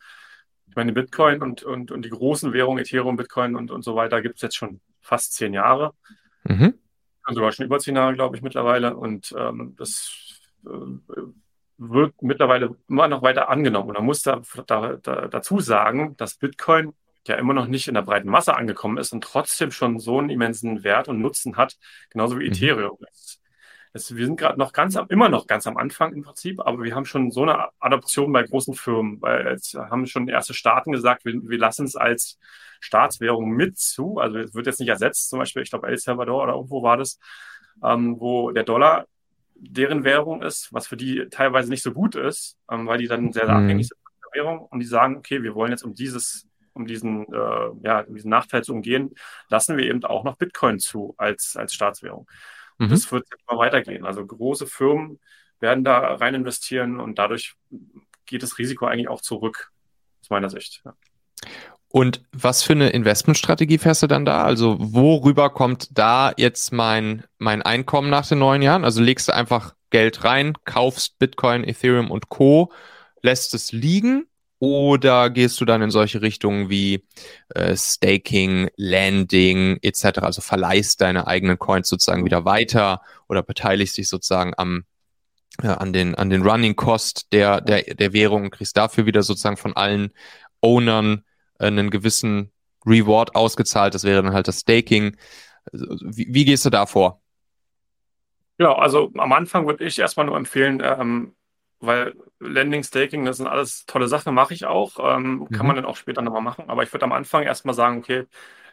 ich meine, Bitcoin und, und, und die großen Währungen, Ethereum, Bitcoin und, und so weiter, gibt es jetzt schon fast zehn Jahre. Mhm. Sogar schon über zehn Jahre, glaube ich, mittlerweile. Und ähm, das äh, wird mittlerweile immer noch weiter angenommen. Und man muss da, da, da, dazu sagen, dass Bitcoin ja immer noch nicht in der breiten Masse angekommen ist und trotzdem schon so einen immensen Wert und Nutzen hat, genauso wie mhm. Ethereum. Es, wir sind gerade noch ganz am, immer noch ganz am Anfang im Prinzip, aber wir haben schon so eine Adoption bei großen Firmen, weil es haben schon erste Staaten gesagt, wir, wir lassen es als Staatswährung mit zu. Also es wird jetzt nicht ersetzt, zum Beispiel, ich glaube, El Salvador oder irgendwo war das, ähm, wo der Dollar deren Währung ist, was für die teilweise nicht so gut ist, ähm, weil die dann sehr, sehr mhm. abhängig sind von der Währung und die sagen, okay, wir wollen jetzt um dieses, um diesen, äh, ja, um diesen Nachteil zu umgehen, lassen wir eben auch noch Bitcoin zu als, als Staatswährung. Mhm. Das wird immer weitergehen. Also große Firmen werden da rein investieren und dadurch geht das Risiko eigentlich auch zurück, aus meiner Sicht. Ja. Und was für eine Investmentstrategie fährst du dann da? Also worüber kommt da jetzt mein, mein Einkommen nach den neun Jahren? Also legst du einfach Geld rein, kaufst Bitcoin, Ethereum und Co., lässt es liegen Oder gehst du dann in solche Richtungen wie äh, Staking, Landing etc., also verleihst deine eigenen Coins sozusagen wieder weiter oder beteiligst dich sozusagen am äh, an den an den Running Cost der der der Währung und kriegst dafür wieder sozusagen von allen Ownern einen gewissen Reward ausgezahlt. Das wäre dann halt das Staking. Wie, wie gehst du da vor? Genau, also am Anfang würde ich erstmal nur empfehlen, ähm, weil Landing, Staking, das sind alles tolle Sachen, mache ich auch. Ähm, mhm. Kann man dann auch später nochmal machen. Aber ich würde am Anfang erstmal sagen, okay,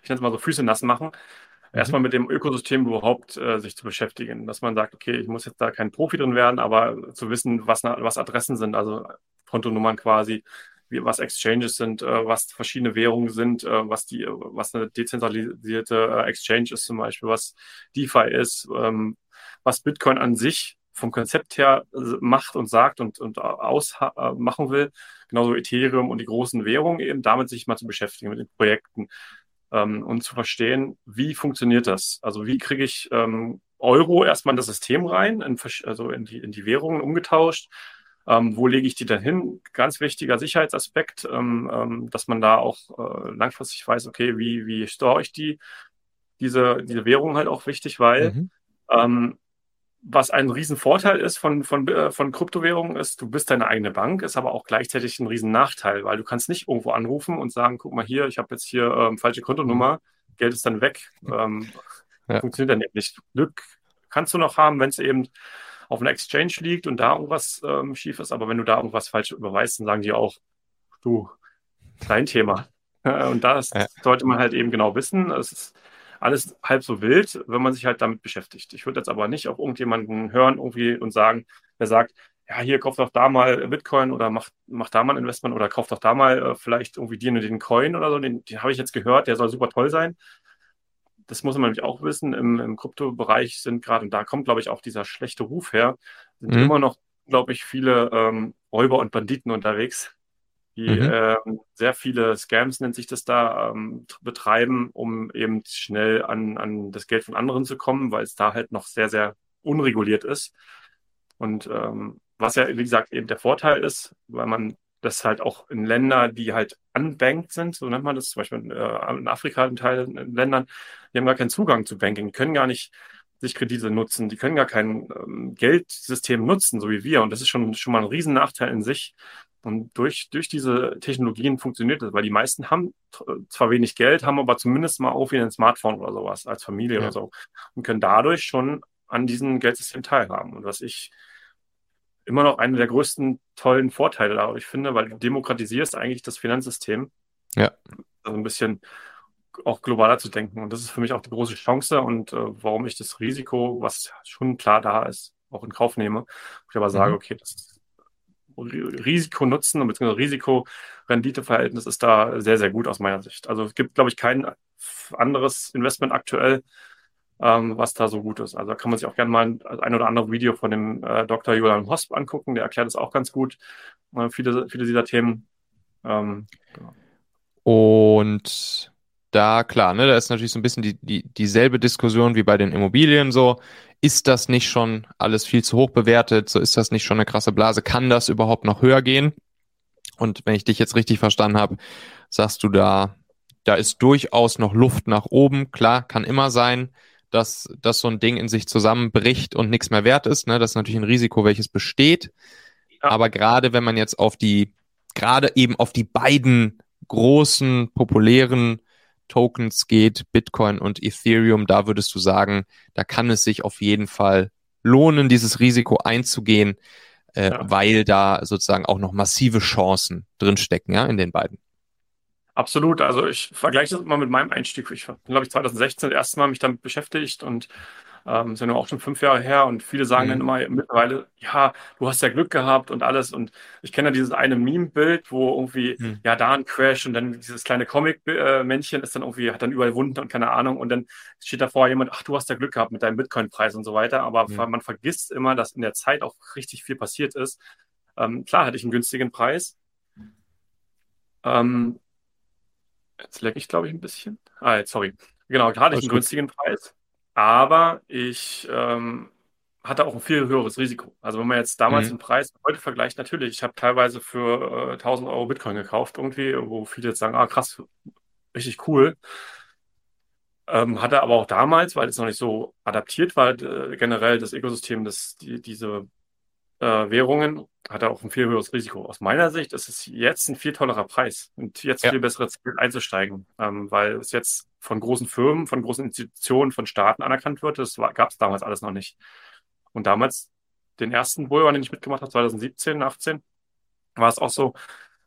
ich nenne es mal so Füße nass machen. Mhm. Erstmal mit dem Ökosystem überhaupt äh, sich zu beschäftigen. Dass man sagt, okay, ich muss jetzt da kein Profi drin werden, aber zu wissen, was, was Adressen sind, also Kontonummern quasi, wie, was Exchanges sind, äh, was verschiedene Währungen sind, äh, was die, was eine dezentralisierte äh, Exchange ist zum Beispiel, was DeFi ist, ähm, was Bitcoin an sich vom Konzept her äh, macht und sagt und, und ausmachen will. Genauso Ethereum und die großen Währungen eben, damit sich mal zu beschäftigen mit den Projekten ähm, und zu verstehen, wie funktioniert das? Also wie kriege ich ähm, Euro erstmal in das System rein, in, also in die, in die Währungen umgetauscht? Ähm, wo lege ich die dann hin? Ganz wichtiger Sicherheitsaspekt, ähm, ähm, dass man da auch äh, langfristig weiß, okay, wie, wie store ich die? Diese, diese Währung halt auch wichtig, weil mhm. ähm, was ein Riesenvorteil ist von, von, äh, von Kryptowährungen ist, du bist deine eigene Bank, ist aber auch gleichzeitig ein Riesennachteil, weil du kannst nicht irgendwo anrufen und sagen, guck mal hier, ich habe jetzt hier ähm, falsche Kontonummer, Geld ist dann weg. Ähm, ja. Funktioniert dann eben nicht. Glück kannst du noch haben, wenn es eben auf einer Exchange liegt und da irgendwas ähm, schief ist, aber wenn du da irgendwas falsch überweist, dann sagen die auch, du, dein Thema. und das ja. sollte man halt eben genau wissen. Es ist alles halb so wild, wenn man sich halt damit beschäftigt. Ich würde jetzt aber nicht auf irgendjemanden hören irgendwie und sagen, der sagt, ja, hier kauft doch da mal Bitcoin oder macht mach da mal ein Investment oder kauft doch da mal äh, vielleicht irgendwie den und den Coin oder so. Den, den habe ich jetzt gehört, der soll super toll sein. Das muss man nämlich auch wissen. Im, im Kryptobereich sind gerade, und da kommt, glaube ich, auch dieser schlechte Ruf her, sind mhm. immer noch, glaube ich, viele ähm, Räuber und Banditen unterwegs, die mhm. äh, sehr viele Scams, nennt sich das da, ähm, betreiben, um eben schnell an, an das Geld von anderen zu kommen, weil es da halt noch sehr, sehr unreguliert ist. Und ähm, was ja, wie gesagt, eben der Vorteil ist, weil man das halt auch in Länder, die halt unbanked sind, so nennt man das, zum Beispiel äh, in Afrika, in Teilen in Ländern, die haben gar keinen Zugang zu Banking, können gar nicht sich Kredite nutzen, die können gar kein ähm, Geldsystem nutzen, so wie wir. Und das ist schon, schon mal ein Riesennachteil in sich, und durch, durch diese Technologien funktioniert das, weil die meisten haben zwar wenig Geld, haben aber zumindest mal auch wieder ein Smartphone oder sowas als Familie ja. oder so und können dadurch schon an diesem Geldsystem teilhaben. Und was ich immer noch einen der größten tollen Vorteile dadurch finde, weil du demokratisierst eigentlich das Finanzsystem. Ja. Also ein bisschen auch globaler zu denken. Und das ist für mich auch die große Chance und äh, warum ich das Risiko, was schon klar da ist, auch in Kauf nehme. Ich aber sage, mhm. okay, das Risiko-Nutzen bzw. Risiko-Rendite-Verhältnis ist da sehr, sehr gut aus meiner Sicht. Also es gibt, glaube ich, kein anderes Investment aktuell, ähm, was da so gut ist. Also da kann man sich auch gerne mal ein, oder andere Video von dem äh, Dr. Julian Hosp angucken, der erklärt es auch ganz gut, äh, viele, viele dieser Themen. Ähm, genau. Und da, klar, ne, da ist natürlich so ein bisschen die, die, dieselbe Diskussion wie bei den Immobilien so. Ist das nicht schon alles viel zu hoch bewertet? So ist das nicht schon eine krasse Blase? Kann das überhaupt noch höher gehen? Und wenn ich dich jetzt richtig verstanden habe, sagst du da, da ist durchaus noch Luft nach oben. Klar, kann immer sein, dass, dass so ein Ding in sich zusammenbricht und nichts mehr wert ist. Ne? Das ist natürlich ein Risiko, welches besteht. Ja. Aber gerade wenn man jetzt auf die, gerade eben auf die beiden großen, populären Tokens geht, Bitcoin und Ethereum, da würdest du sagen, da kann es sich auf jeden Fall lohnen, dieses Risiko einzugehen, äh, ja. weil da sozusagen auch noch massive Chancen drinstecken, ja, in den beiden. Absolut. Also ich vergleiche das mal mit meinem Einstieg. Ich bin, glaube ich, 2016 das erste Mal mich damit beschäftigt und ähm, ist ja auch schon fünf Jahre her und viele sagen mhm. dann immer mittlerweile, ja, du hast ja Glück gehabt und alles. Und ich kenne ja dieses eine Meme-Bild, wo irgendwie, mhm. ja, da ein Crash und dann dieses kleine Comic-Männchen ist dann irgendwie, hat dann überall Wunden und keine Ahnung. Und dann steht davor jemand, ach, du hast ja Glück gehabt mit deinem Bitcoin-Preis und so weiter. Aber mhm. man vergisst immer, dass in der Zeit auch richtig viel passiert ist. Ähm, klar hatte ich einen günstigen Preis. Ähm, jetzt lecke ich, glaube ich, ein bisschen. Ah, jetzt, sorry. Genau, da hatte ich einen günstigen Preis. Aber ich ähm, hatte auch ein viel höheres Risiko. Also wenn man jetzt damals mhm. den Preis heute vergleicht, natürlich, ich habe teilweise für äh, 1000 Euro Bitcoin gekauft irgendwie, wo viele jetzt sagen, ah krass, richtig cool. Ähm, hatte aber auch damals, weil es noch nicht so adaptiert war, äh, generell das Ökosystem, das, die, diese äh, Währungen, hatte auch ein viel höheres Risiko. Aus meiner Sicht ist es jetzt ein viel tollerer Preis und jetzt ja. viel besseres Ziel einzusteigen, ähm, weil es jetzt von großen Firmen, von großen Institutionen, von Staaten anerkannt wird. Das gab es damals alles noch nicht. Und damals, den ersten Bullrun, den ich mitgemacht habe, 2017, 18, war es auch so,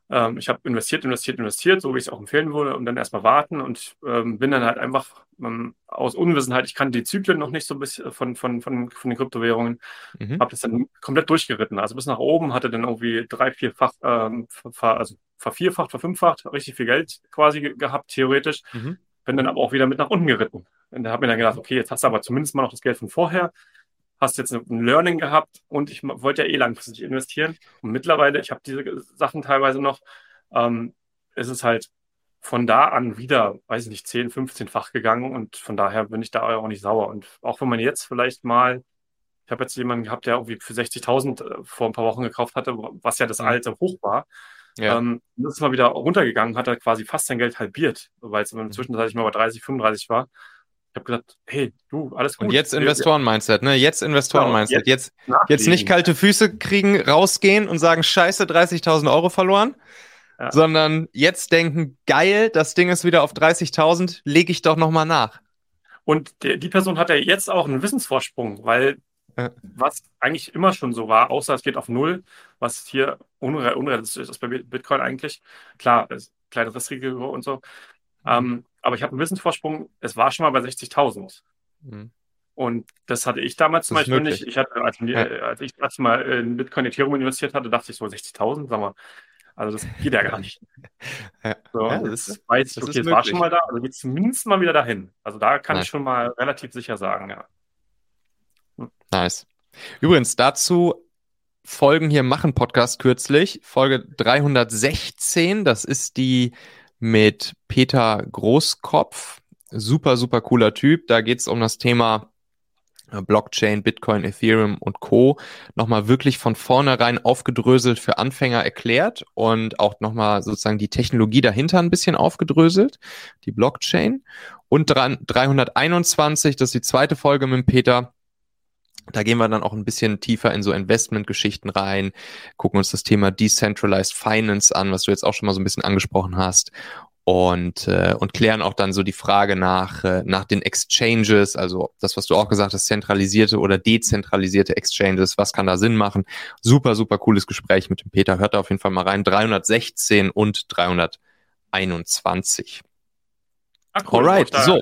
ähm, ich habe investiert, investiert, investiert, so wie ich es auch empfehlen würde, und dann erstmal warten und ähm, bin dann halt einfach ähm, aus Unwissenheit, ich kannte die Zyklen noch nicht so bis äh, von, von, von, von den Kryptowährungen, mhm. habe das dann komplett durchgeritten. Also bis nach oben hatte dann irgendwie drei, vierfach, ähm, ver, also vervierfacht, verfünffacht, richtig viel Geld quasi gehabt, theoretisch. Mhm. Bin dann aber auch wieder mit nach unten geritten. Und da habe mir dann gedacht, okay, jetzt hast du aber zumindest mal noch das Geld von vorher hast jetzt ein Learning gehabt und ich wollte ja eh langfristig investieren. Und mittlerweile, ich habe diese Sachen teilweise noch, ähm, ist es halt von da an wieder, weiß ich nicht, 10, 15-fach gegangen und von daher bin ich da auch nicht sauer. Und auch wenn man jetzt vielleicht mal, ich habe jetzt jemanden gehabt, der irgendwie für 60.000 äh, vor ein paar Wochen gekauft hatte, was ja das mhm. alte Hoch war. Ja. Ähm, das ist mal wieder runtergegangen, hat er quasi fast sein Geld halbiert, weil es mhm. zwischenzeitlich mal bei 30, 35 war habe gesagt, hey, du, alles gut. Und jetzt Investoren-Mindset, ne? Jetzt Investoren-Mindset. Genau, jetzt, jetzt, jetzt, nicht kalte Füße kriegen, rausgehen und sagen, scheiße, 30.000 Euro verloren, ja. sondern jetzt denken, geil, das Ding ist wieder auf 30.000, lege ich doch nochmal nach. Und der, die Person hat ja jetzt auch einen Wissensvorsprung, weil ja. was eigentlich immer schon so war, außer es geht auf Null, was hier unrealistisch ist bei Bitcoin eigentlich. Klar, kleines Risiko und so. Ähm, aber ich habe einen Wissensvorsprung, es war schon mal bei 60.000. Mhm. Und das hatte ich damals zum Beispiel nicht. Ich hatte, als, ja. als ich das mal in Bitcoin Ethereum investiert hatte, dachte ich so 60.000, sag mal. Also das geht ja gar nicht. Ja, so, ja das ist, weiß ich, okay, es war schon mal da, also geht zumindest mal wieder dahin. Also da kann nice. ich schon mal relativ sicher sagen, ja. Hm. Nice. Übrigens, dazu Folgen hier machen Podcast kürzlich, Folge 316, das ist die mit Peter Großkopf. Super, super cooler Typ. Da geht es um das Thema äh, Blockchain, Bitcoin, Ethereum und Co. nochmal wirklich von vornherein aufgedröselt für Anfänger erklärt und auch nochmal sozusagen die Technologie dahinter ein bisschen aufgedröselt, die Blockchain. Und 321, das ist die zweite Folge mit Peter, da gehen wir dann auch ein bisschen tiefer in so Investmentgeschichten rein, gucken uns das Thema Decentralized Finance an, was du jetzt auch schon mal so ein bisschen angesprochen hast. Und, äh, und klären auch dann so die Frage nach, äh, nach den Exchanges, also das, was du auch gesagt hast, zentralisierte oder dezentralisierte Exchanges, was kann da Sinn machen? Super, super cooles Gespräch mit dem Peter, hört da auf jeden Fall mal rein. 316 und 321. Ah, cool. Alright, so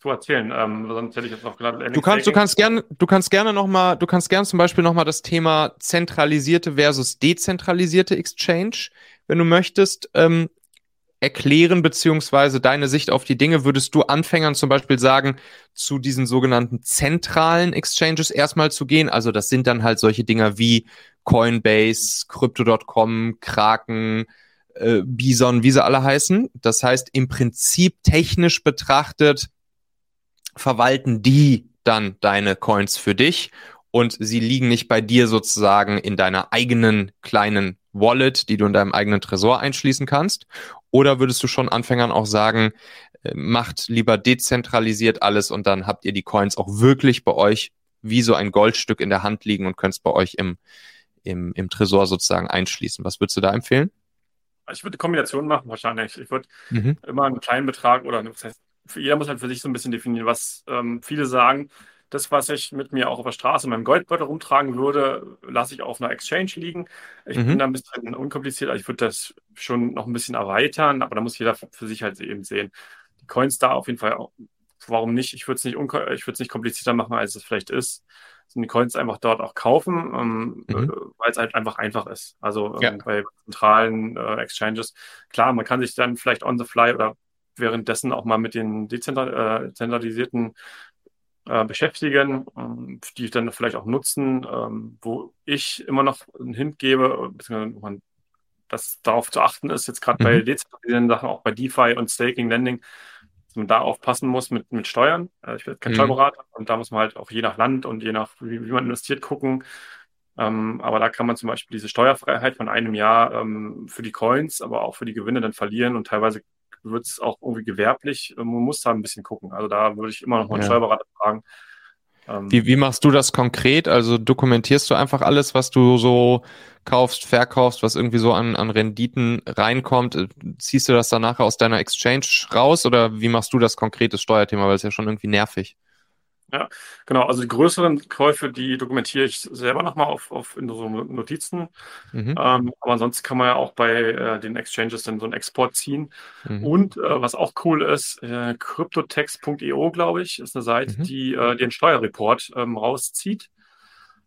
zu erzählen. Ähm, sonst hätte ich jetzt noch gelandet. Du kannst, du kannst gerne, du kannst gerne noch mal, du kannst gerne zum Beispiel noch mal das Thema zentralisierte versus dezentralisierte Exchange, wenn du möchtest, ähm, erklären beziehungsweise deine Sicht auf die Dinge. Würdest du Anfängern zum Beispiel sagen, zu diesen sogenannten zentralen Exchanges erstmal zu gehen? Also das sind dann halt solche Dinger wie Coinbase, Crypto.com, Kraken, äh, Bison, wie sie alle heißen. Das heißt, im Prinzip technisch betrachtet verwalten die dann deine Coins für dich und sie liegen nicht bei dir sozusagen in deiner eigenen kleinen Wallet, die du in deinem eigenen Tresor einschließen kannst? Oder würdest du schon Anfängern auch sagen, äh, macht lieber dezentralisiert alles und dann habt ihr die Coins auch wirklich bei euch wie so ein Goldstück in der Hand liegen und könnt es bei euch im, im, im Tresor sozusagen einschließen. Was würdest du da empfehlen? Ich würde eine Kombination machen wahrscheinlich. Ich würde mhm. immer einen kleinen Betrag oder das heißt, jeder muss halt für sich so ein bisschen definieren, was ähm, viele sagen. Das, was ich mit mir auch auf der Straße in meinem Goldbeutel rumtragen würde, lasse ich auf einer Exchange liegen. Ich mhm. bin da ein bisschen unkompliziert. Also ich würde das schon noch ein bisschen erweitern, aber da muss jeder für sich halt eben sehen. Die Coins da auf jeden Fall auch. Warum nicht? Ich würde es nicht, nicht komplizierter machen, als es vielleicht ist. Sind die Coins einfach dort auch kaufen, ähm, mhm. Äh, weil es halt einfach einfach ist. Also ähm, ja. bei zentralen äh, Exchanges. Klar, man kann sich dann vielleicht on the fly oder währenddessen auch mal mit den dezentralisierten äh, beschäftigen, ähm, die dann vielleicht auch nutzen, ähm, wo ich immer noch einen Hint gebe, beziehungsweise man das darauf zu achten ist, jetzt gerade mhm. bei dezentralisierten Sachen, auch bei DeFi und Staking, Lending, dass man da aufpassen muss mit, mit Steuern. Äh, ich bin kein mhm. Steuerberater und da muss man halt auch je nach Land und je nach, wie, wie man investiert, gucken. Ähm, aber da kann man zum Beispiel diese Steuerfreiheit von einem Jahr ähm, für die Coins, aber auch für die Gewinne dann verlieren und teilweise wird es auch irgendwie gewerblich. Man muss da ein bisschen gucken. Also da würde ich immer noch mal einen ja. Steuerberater fragen, ähm, wie, wie machst du das konkret? Also dokumentierst du einfach alles, was du so kaufst, verkaufst, was irgendwie so an, an Renditen reinkommt? Ziehst du das dann nachher aus deiner Exchange raus oder wie machst du das konkretes Steuerthema? Weil es ja schon irgendwie nervig. Ja, genau. Also die größeren Käufe, die dokumentiere ich selber nochmal auf, auf in so Notizen. Mhm. Ähm, aber ansonsten kann man ja auch bei äh, den Exchanges dann so einen Export ziehen. Mhm. Und äh, was auch cool ist, äh, cryptotext.io, glaube ich, ist eine Seite, mhm. die äh, den Steuerreport ähm, rauszieht.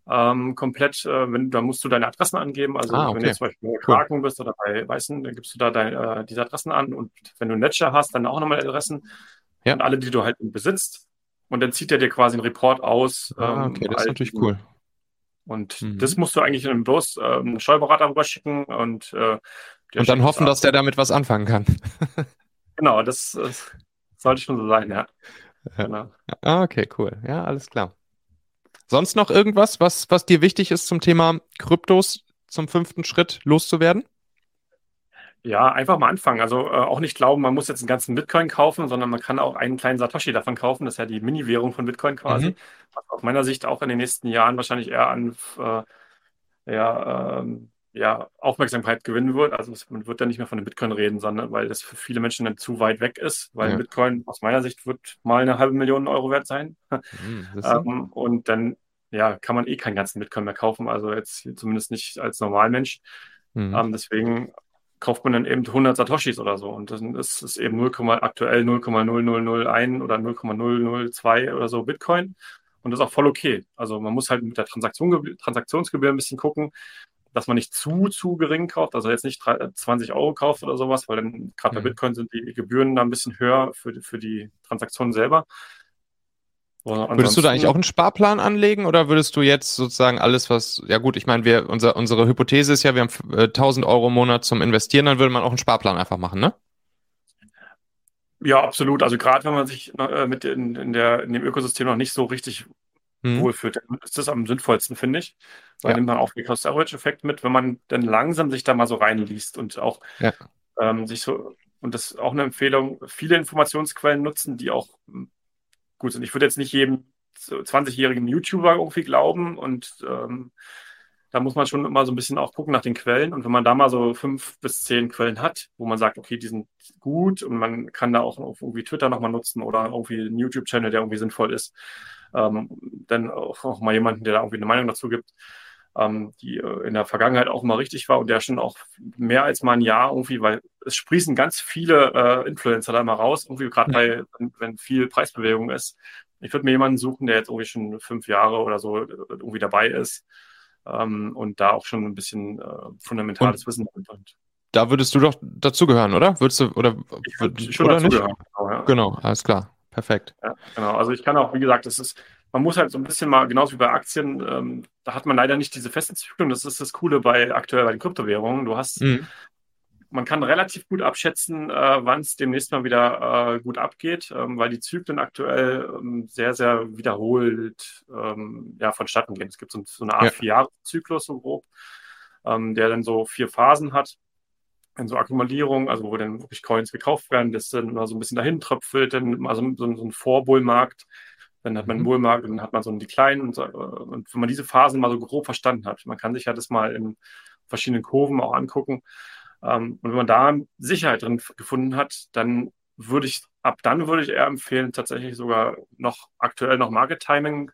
Ähm, komplett, äh, wenn, da musst du deine Adressen angeben. Also ah, okay. wenn du jetzt zum Beispiel bei Kraken cool. bist oder bei Weißen, dann gibst du da deine, äh, diese Adressen an und wenn du ein Ledger hast, dann auch nochmal Adressen. Ja. Und alle, die du halt besitzt, und dann zieht er dir quasi einen Report aus. Ah, okay, ähm, das ist natürlich cool. Und mhm. das musst du eigentlich einem bloß äh, einen Steuerberater rüberschicken und äh, und dann hoffen, dass der damit was anfangen kann. genau, das, das, sollte schon so sein, ja. Genau. Ah, okay, cool. Ja, alles klar. Sonst noch irgendwas, was, was dir wichtig ist zum Thema Kryptos zum fünften Schritt loszuwerden? Ja, einfach mal anfangen. Also äh, auch nicht glauben, man muss jetzt einen ganzen Bitcoin kaufen, sondern man kann auch einen kleinen Satoshi davon kaufen. Das ist ja die Mini-Währung von Bitcoin quasi. Mhm. Was aus meiner Sicht auch in den nächsten Jahren wahrscheinlich eher an äh, ja, ähm, ja, Aufmerksamkeit gewinnen wird. Also man wird dann nicht mehr von dem Bitcoin reden, sondern weil das für viele Menschen dann zu weit weg ist, weil ja. Bitcoin aus meiner Sicht wird mal eine halbe Million Euro wert sein. Mhm, ähm, und dann ja, kann man eh keinen ganzen Bitcoin mehr kaufen, also jetzt zumindest nicht als Normalmensch. Mhm. Ähm, deswegen kauft man dann eben 100 Satoshis oder so. Und dann ist es eben 0, aktuell 0,0001 oder 0,002 oder so Bitcoin. Und das ist auch voll okay. Also man muss halt mit der Transaktion, Transaktionsgebühr ein bisschen gucken, dass man nicht zu, zu gering kauft, also jetzt nicht 20 Euro kauft oder sowas, weil dann gerade bei mhm. Bitcoin sind die Gebühren da ein bisschen höher für, für die Transaktion selber. Würdest du da eigentlich auch einen Sparplan anlegen oder würdest du jetzt sozusagen alles, was, ja gut, ich meine, wir, unser, unsere Hypothese ist ja, wir haben äh, 1000 Euro im Monat zum Investieren, dann würde man auch einen Sparplan einfach machen, ne? Ja, absolut. Also gerade wenn man sich äh, mit in, in, der, in dem Ökosystem noch nicht so richtig hm. wohlfühlt, dann ist das am sinnvollsten, finde ich. Weil ja. nimmt man auch den Cost-Average-Effekt mit, wenn man dann langsam sich da mal so reinliest und auch ja. ähm, sich so, und das ist auch eine Empfehlung, viele Informationsquellen nutzen, die auch gut sind. Ich würde jetzt nicht jedem 20-jährigen YouTuber irgendwie glauben und ähm, da muss man schon immer so ein bisschen auch gucken nach den Quellen. Und wenn man da mal so fünf bis zehn Quellen hat, wo man sagt, okay, die sind gut und man kann da auch irgendwie Twitter nochmal nutzen oder irgendwie einen YouTube-Channel, der irgendwie sinnvoll ist, ähm, dann auch, auch, mal jemanden, der da irgendwie eine Meinung dazu gibt, ähm, die äh, in der Vergangenheit auch mal richtig war und der schon auch mehr als mal ein Jahr irgendwie, weil es sprießen ganz viele äh, Influencer da mal raus, irgendwie gerade bei, wenn, viel Preisbewegung ist. Ich würde mir jemanden suchen, der jetzt irgendwie schon fünf Jahre oder so äh, irgendwie dabei ist ähm, und da auch schon ein bisschen äh, fundamentales und Wissen mitbringt. Da würdest du doch dazugehören, oder? Würdest du, oder, ich würd, schon oder dazugehören. Genau, ja. genau, alles klar. Perfekt. Ja, genau. Also ich kann auch, wie gesagt, das ist, man muss halt so ein bisschen mal, genauso wie bei Aktien, ähm, da hat man leider nicht diese festen Zyklen. Das ist das Coole bei aktuell bei den Kryptowährungen. Du hast, mhm. Man kann relativ gut abschätzen, äh, wann es demnächst mal wieder äh, gut abgeht, ähm, weil die Zyklen aktuell ähm, sehr, sehr wiederholt ähm, ja, vonstatten gehen. Es gibt so, so eine Art ja. Vier-Jahres-Zyklus so grob, ähm, der dann so vier Phasen hat in so Akkumulierung, also wo dann wirklich Coins gekauft werden, das dann mal so ein bisschen dahin tröpfelt, dann also so, so ein Vorbullmarkt, dann hat man einen mhm. Bullmarkt, dann hat man so einen Decline und, und wenn man diese Phasen mal so grob verstanden hat, man kann sich ja das mal in verschiedenen Kurven auch angucken. Ähm, und wenn man da Sicherheit drin gefunden hat, dann würde ich, ab dann würde ich eher empfehlen, tatsächlich sogar noch aktuell noch Market Timing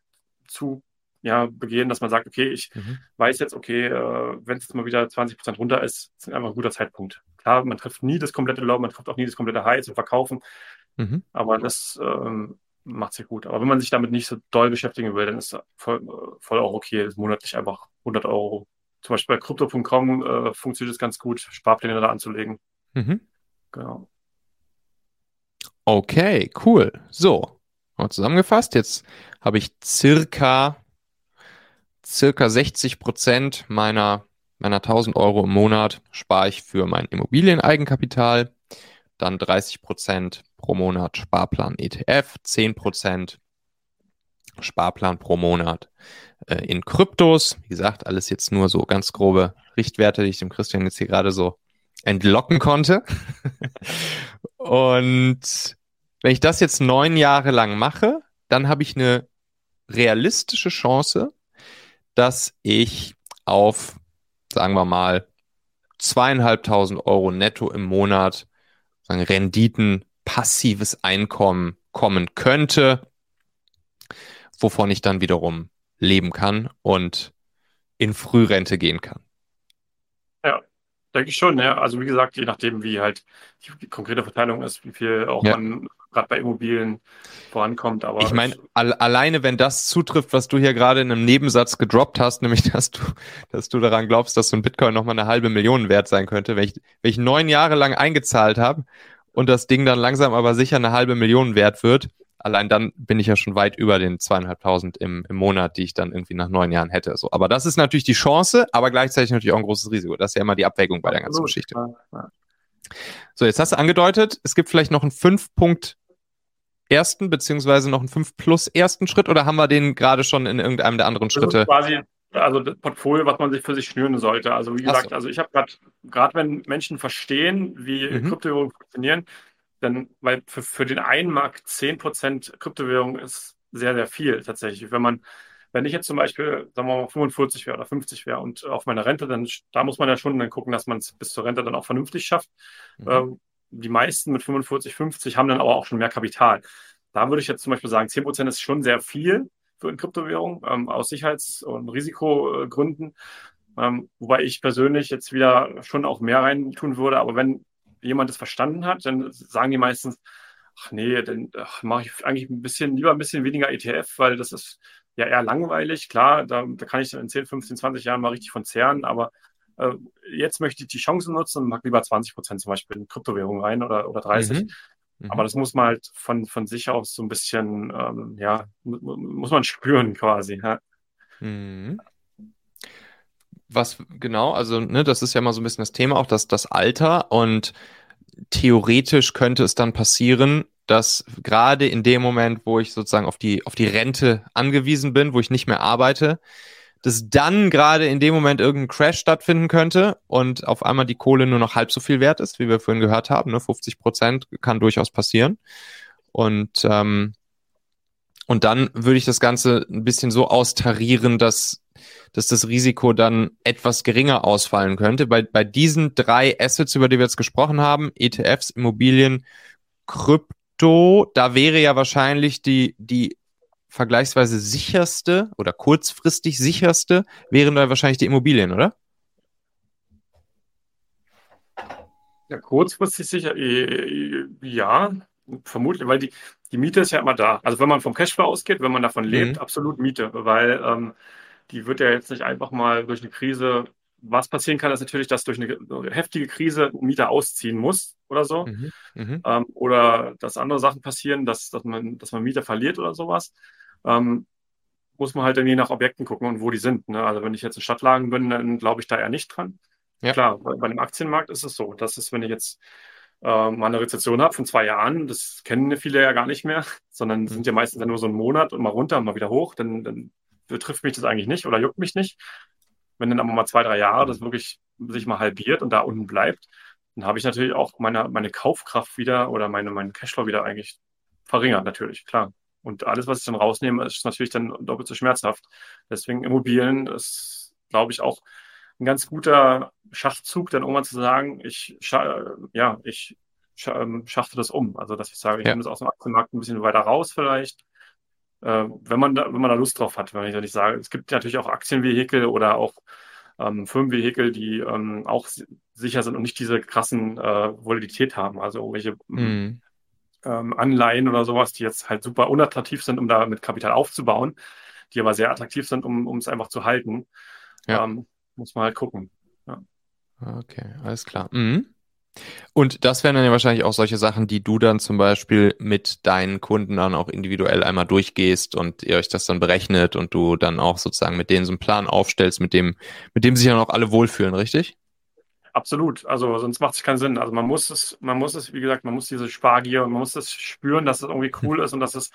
zu ja, begehen, dass man sagt, okay, ich mhm. weiß jetzt, okay, äh, wenn es jetzt mal wieder 20 Prozent runter ist, ist einfach ein guter Zeitpunkt. Klar, man trifft nie das komplette Low, man trifft auch nie das komplette High zum Verkaufen, mhm. aber das ähm, macht sich gut. Aber wenn man sich damit nicht so doll beschäftigen will, dann ist voll, voll auch okay, monatlich einfach 100 Euro. Zum Beispiel bei Crypto.com äh, funktioniert es ganz gut, Sparpläne da anzulegen. Mhm. Genau. Okay, cool. So, mal zusammengefasst. Jetzt habe ich circa, circa 60 Prozent meiner, meiner 1000 Euro im Monat spare ich für mein Immobilieneigenkapital. Dann 30 Prozent pro Monat Sparplan ETF, 10% Sparplan pro Monat äh, in Kryptos. Wie gesagt, alles jetzt nur so ganz grobe Richtwerte, die ich dem Christian jetzt hier gerade so entlocken konnte. Und wenn ich das jetzt neun Jahre lang mache, dann habe ich eine realistische Chance, dass ich auf, sagen wir mal, zweieinhalbtausend Euro netto im Monat sagen Renditen, passives Einkommen kommen könnte, wovon ich dann wiederum leben kann und in Frührente gehen kann. Ja, denke ich schon. Ja. Also wie gesagt, je nachdem, wie halt die konkrete Verteilung ist, wie viel auch ja. man gerade bei Immobilien vorankommt. Aber ich meine, alleine wenn das zutrifft, was du hier gerade in einem Nebensatz gedroppt hast, nämlich dass du, dass du daran glaubst, dass so ein Bitcoin nochmal eine halbe Million wert sein könnte, wenn ich, wenn ich neun Jahre lang eingezahlt habe und das Ding dann langsam aber sicher eine halbe Million wert wird, allein dann bin ich ja schon weit über den zweieinhalbtausend im, im Monat, die ich dann irgendwie nach neun Jahren hätte. So, aber das ist natürlich die Chance, aber gleichzeitig natürlich auch ein großes Risiko. Das ist ja immer die Abwägung bei der ganzen Geschichte. So, jetzt hast du angedeutet, es gibt vielleicht noch einen fünf Punkt ersten beziehungsweise noch einen fünf plus ersten Schritt oder haben wir den gerade schon in irgendeinem der anderen Schritte? quasi also das Portfolio, was man sich für sich schnüren sollte. Also wie gesagt, so. also ich habe gerade, gerade wenn Menschen verstehen, wie mhm. Kryptowährungen funktionieren, dann, weil für, für den einen Markt 10% Kryptowährung ist sehr, sehr viel tatsächlich. Wenn man, wenn ich jetzt zum Beispiel, sagen wir mal, 45 wäre oder 50 wäre und auf meiner Rente, dann da muss man ja schon dann gucken, dass man es bis zur Rente dann auch vernünftig schafft. Mhm. Ähm, die meisten mit 45, 50 haben dann aber auch schon mehr Kapital. Da würde ich jetzt zum Beispiel sagen, 10% ist schon sehr viel für eine Kryptowährung ähm, aus Sicherheits- und Risikogründen. Ähm, wobei ich persönlich jetzt wieder schon auch mehr rein tun würde. Aber wenn jemand das verstanden hat, dann sagen die meistens, ach nee, dann mache ich eigentlich ein bisschen, lieber ein bisschen weniger ETF, weil das ist ja eher langweilig. Klar, da, da kann ich in 10, 15, 20 Jahren mal richtig von zehren, aber äh, jetzt möchte ich die Chancen nutzen und mag lieber 20 Prozent zum Beispiel in Kryptowährung rein oder, oder 30. Mhm. Mhm. Aber das muss man halt von, von sich aus so ein bisschen, ähm, ja, muss man spüren quasi. Ja. Mhm. Was genau, also ne, das ist ja mal so ein bisschen das Thema, auch das, das Alter und theoretisch könnte es dann passieren, dass gerade in dem Moment, wo ich sozusagen auf die, auf die Rente angewiesen bin, wo ich nicht mehr arbeite, dass dann gerade in dem Moment irgendein Crash stattfinden könnte und auf einmal die Kohle nur noch halb so viel wert ist, wie wir vorhin gehört haben. Ne? 50 Prozent kann durchaus passieren. Und, ähm, und dann würde ich das Ganze ein bisschen so austarieren, dass dass das Risiko dann etwas geringer ausfallen könnte. Bei, bei diesen drei Assets, über die wir jetzt gesprochen haben, ETFs, Immobilien, Krypto, da wäre ja wahrscheinlich die, die vergleichsweise sicherste oder kurzfristig sicherste, wären da wahrscheinlich die Immobilien, oder? Ja, kurzfristig sicher, äh, ja, vermutlich, weil die, die Miete ist ja immer da. Also wenn man vom Cashflow ausgeht, wenn man davon lebt, mhm. absolut Miete, weil ähm, die wird ja jetzt nicht einfach mal durch eine Krise. Was passieren kann, ist natürlich, dass durch eine heftige Krise ein Mieter ausziehen muss oder so. Mhm, mhm, ähm, oder dass andere Sachen passieren, dass, dass, man, dass man Mieter verliert oder sowas. Ähm, muss man halt dann je nach Objekten gucken und wo die sind. Ne? Also wenn ich jetzt in Stadtlagen bin, dann glaube ich da eher nicht dran. Ja. Klar, bei, bei dem Aktienmarkt ist es so. Das ist, wenn ich jetzt äh, mal eine Rezession habe von zwei Jahren, das kennen viele ja gar nicht mehr, sondern mhm. sind ja meistens nur so ein Monat und mal runter und mal wieder hoch, dann, dann betrifft mich das eigentlich nicht oder juckt mich nicht. Wenn dann aber mal zwei, drei Jahre das wirklich sich mal halbiert und da unten bleibt, dann habe ich natürlich auch meine, meine Kaufkraft wieder oder meine, meinen Cashflow wieder eigentlich verringert, natürlich, klar. Und alles, was ich dann rausnehme, ist natürlich dann doppelt so schmerzhaft. Deswegen Immobilien ist, glaube ich, auch ein ganz guter Schachzug, dann irgendwann zu sagen, ich, ja, ich ähm, schachte das um. Also, dass ich sage, ich ja. nehme das aus dem Aktienmarkt ein bisschen weiter raus vielleicht äh, wenn, man da, wenn man da Lust drauf hat, wenn ich ja nicht sage. Es gibt natürlich auch Aktienvehikel oder auch ähm, Firmenvehikel, die ähm, auch sicher sind und nicht diese krassen äh, Volatilität haben. Also irgendwelche mhm. ähm, Anleihen oder sowas, die jetzt halt super unattraktiv sind, um da mit Kapital aufzubauen, die aber sehr attraktiv sind, um, um es einfach zu halten. Ja. Ähm, muss man halt gucken. Ja. Okay, alles klar. Mhm. Und das wären dann ja wahrscheinlich auch solche Sachen, die du dann zum Beispiel mit deinen Kunden dann auch individuell einmal durchgehst und ihr euch das dann berechnet und du dann auch sozusagen mit denen so einen Plan aufstellst, mit dem, mit dem sich dann auch alle wohlfühlen, richtig? Absolut. Also sonst macht es keinen Sinn. Also man muss es, man muss es, wie gesagt, man muss diese Spargier und man muss das spüren, dass es irgendwie cool ist und dass es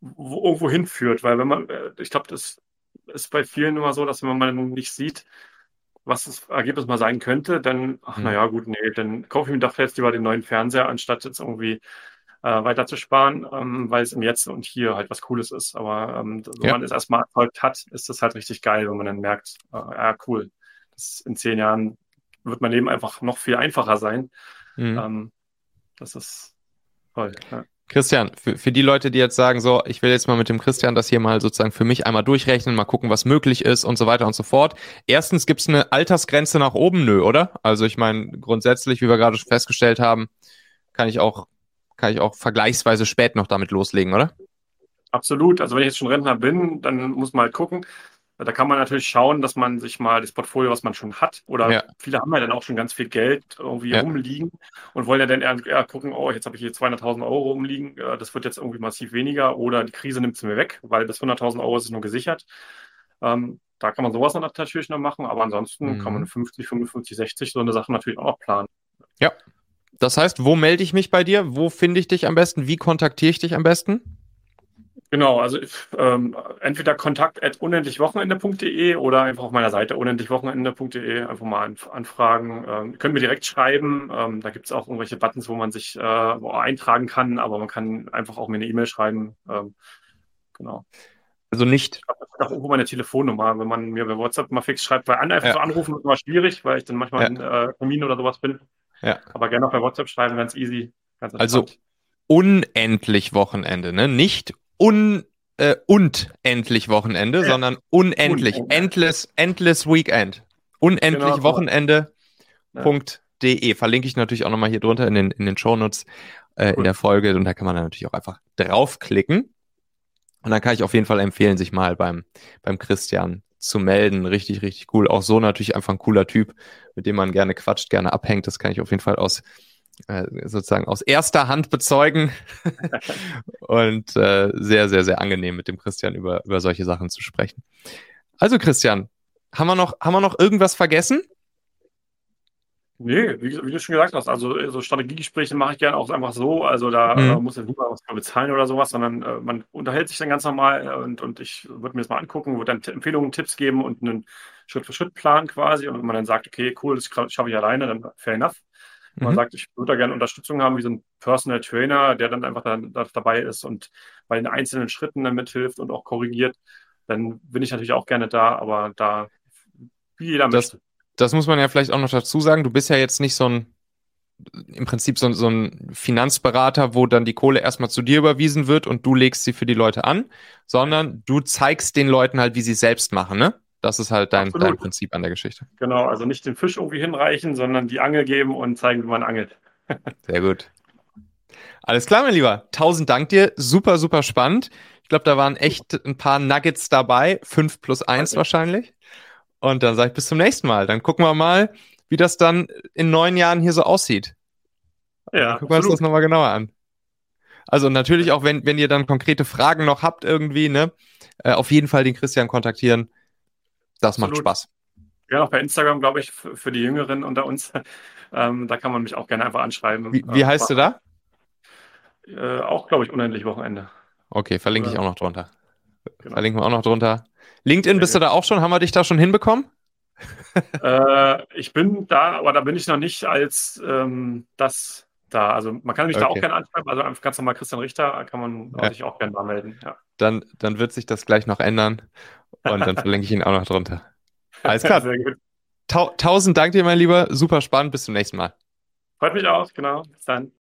irgendwo hinführt. Weil wenn man, äh, ich glaube, das ist bei vielen immer so, dass wenn man nicht sieht, was das Ergebnis mal sein könnte, dann, ach, naja, gut, nee, dann kaufe ich mir doch jetzt lieber den neuen Fernseher, anstatt jetzt irgendwie äh, weiter zu sparen, ähm, weil es im Jetzt und hier halt was Cooles ist. Aber ähm, wenn ja. man es erstmal erfolgt hat, ist das halt richtig geil, wenn man dann merkt, äh, ja, cool, das in zehn Jahren wird mein Leben einfach noch viel einfacher sein. Mhm. Ähm, das ist toll. Ja. Christian, für, für die Leute, die jetzt sagen, so, ich will jetzt mal mit dem Christian das hier mal sozusagen für mich einmal durchrechnen, mal gucken, was möglich ist und so weiter und so fort. Erstens gibt's eine Altersgrenze nach oben, nö, oder? Also ich meine, grundsätzlich, wie wir gerade festgestellt haben, kann ich auch, kann ich auch vergleichsweise spät noch damit loslegen, oder? Absolut. Also wenn ich jetzt schon Rentner bin, dann muss man halt gucken. Da kann man natürlich schauen, dass man sich mal das Portfolio, was man schon hat, oder ja. viele haben ja dann auch schon ganz viel Geld irgendwie ja. rumliegen und wollen ja dann eher, eher gucken, oh, jetzt habe ich hier 200.000 Euro rumliegen, das wird jetzt irgendwie massiv weniger oder die Krise nimmt es mir weg, weil bis 100.000 Euro ist es nur gesichert. Ähm, da kann man sowas natürlich noch machen, aber ansonsten mhm. kann man 50, 55, 60 so eine Sache natürlich auch noch planen. Ja. Das heißt, wo melde ich mich bei dir? Wo finde ich dich am besten? Wie kontaktiere ich dich am besten? Genau, also ähm, entweder kontakt at unendlichwochenende.de oder einfach auf meiner Seite unendlichwochenende.de einfach mal anfragen. Ähm, können mir direkt schreiben. Ähm, da gibt es auch irgendwelche Buttons, wo man sich äh, eintragen kann, aber man kann einfach auch mir eine E-Mail schreiben. Ähm, genau. Also nicht. Ich habe auch irgendwo meine Telefonnummer, wenn man mir bei WhatsApp mal fix schreibt, weil einfach ja. zu anrufen ist immer schwierig, weil ich dann manchmal ja. in äh, Termin oder sowas bin. Ja. Aber gerne auch bei WhatsApp schreiben, ganz easy. Ganz also unendlich Wochenende, ne? Nicht un, äh, und endlich Wochenende, ja. sondern unendlich. Unendlich. Endless, endless Weekend. Unendlich genau. Wochenende.de. Verlinke ich natürlich auch nochmal hier drunter in den, in den Shownotes äh, in der Folge. Und da kann man dann natürlich auch einfach draufklicken. Und dann kann ich auf jeden Fall empfehlen, sich mal beim, beim Christian zu melden. Richtig, richtig cool. Auch so natürlich einfach ein cooler Typ, mit dem man gerne quatscht, gerne abhängt. Das kann ich auf jeden Fall aus sozusagen aus erster Hand bezeugen und äh, sehr, sehr, sehr angenehm mit dem Christian über, über solche Sachen zu sprechen. Also Christian, haben wir noch, haben wir noch irgendwas vergessen? Nee, wie, wie, du schon gesagt hast, also so Strategiegespräche mache ich gerne auch einfach so. Also da mhm. äh, muss ich niemand was bezahlen oder sowas, sondern äh, man unterhält sich dann ganz normal äh, und, und ich würde mir das mal angucken, würde dann Empfehlungen, Tipps geben und einen Schritt-für-Schritt-Plan quasi. Und wenn man dann sagt, okay, cool, das schaffe ich alleine, dann fair enough. Man mhm. sagt, ich würde da gerne Unterstützung haben, wie so ein Personal Trainer, der dann einfach da, da dabei ist und bei den einzelnen Schritten dann mithilft und auch korrigiert, dann bin ich natürlich auch gerne da, aber da wie jeder das, möchte. Das muss man ja vielleicht auch noch dazu sagen. Du bist ja jetzt nicht so ein im Prinzip so, so, ein Finanzberater, wo dann die Kohle erstmal zu dir überwiesen wird und du legst sie für die Leute an, sondern du zeigst den Leuten halt, wie sie selbst machen, ne? Das ist halt dein, dein Prinzip an der Geschichte. Genau, also nicht den Fisch irgendwie hinreichen, sondern die Angel geben und zeigen, wie man angelt. Sehr gut. Alles klar, mein Lieber. Tausend Dank dir. Super, super spannend. Ich glaube, da waren echt ein paar Nuggets dabei. Fünf plus eins okay. wahrscheinlich. Und dann sage ich bis zum nächsten Mal. Dann gucken wir mal, wie das dann in neun Jahren hier so aussieht. Ja. Dann gucken wir uns das nochmal genauer an. Also natürlich auch, wenn, wenn ihr dann konkrete Fragen noch habt irgendwie, ne, äh, auf jeden Fall den Christian kontaktieren. Das Absolut. macht Spaß. Ja, auch bei Instagram, glaube ich, für die Jüngeren unter uns. Ähm, da kann man mich auch gerne einfach anschreiben. Wie, wie heißt du da? Äh, auch, glaube ich, unendlich Wochenende. Okay, verlinke ich auch noch drunter. Genau. Verlinken wir auch noch drunter. LinkedIn, bist du da auch schon? Haben wir dich da schon hinbekommen? äh, ich bin da, aber da bin ich noch nicht als ähm, das da. Also man kann mich okay. da auch gerne anschreiben. Also einfach ganz normal Christian Richter kann man ja. sich auch gerne mal melden. Ja. Dann, dann wird sich das gleich noch ändern. Und dann verlinke ich ihn auch noch drunter. Alles klar. Sehr gut. Ta tausend Dank dir, mein Lieber. Super spannend. Bis zum nächsten Mal. Freut mich auch, genau. Bis dann.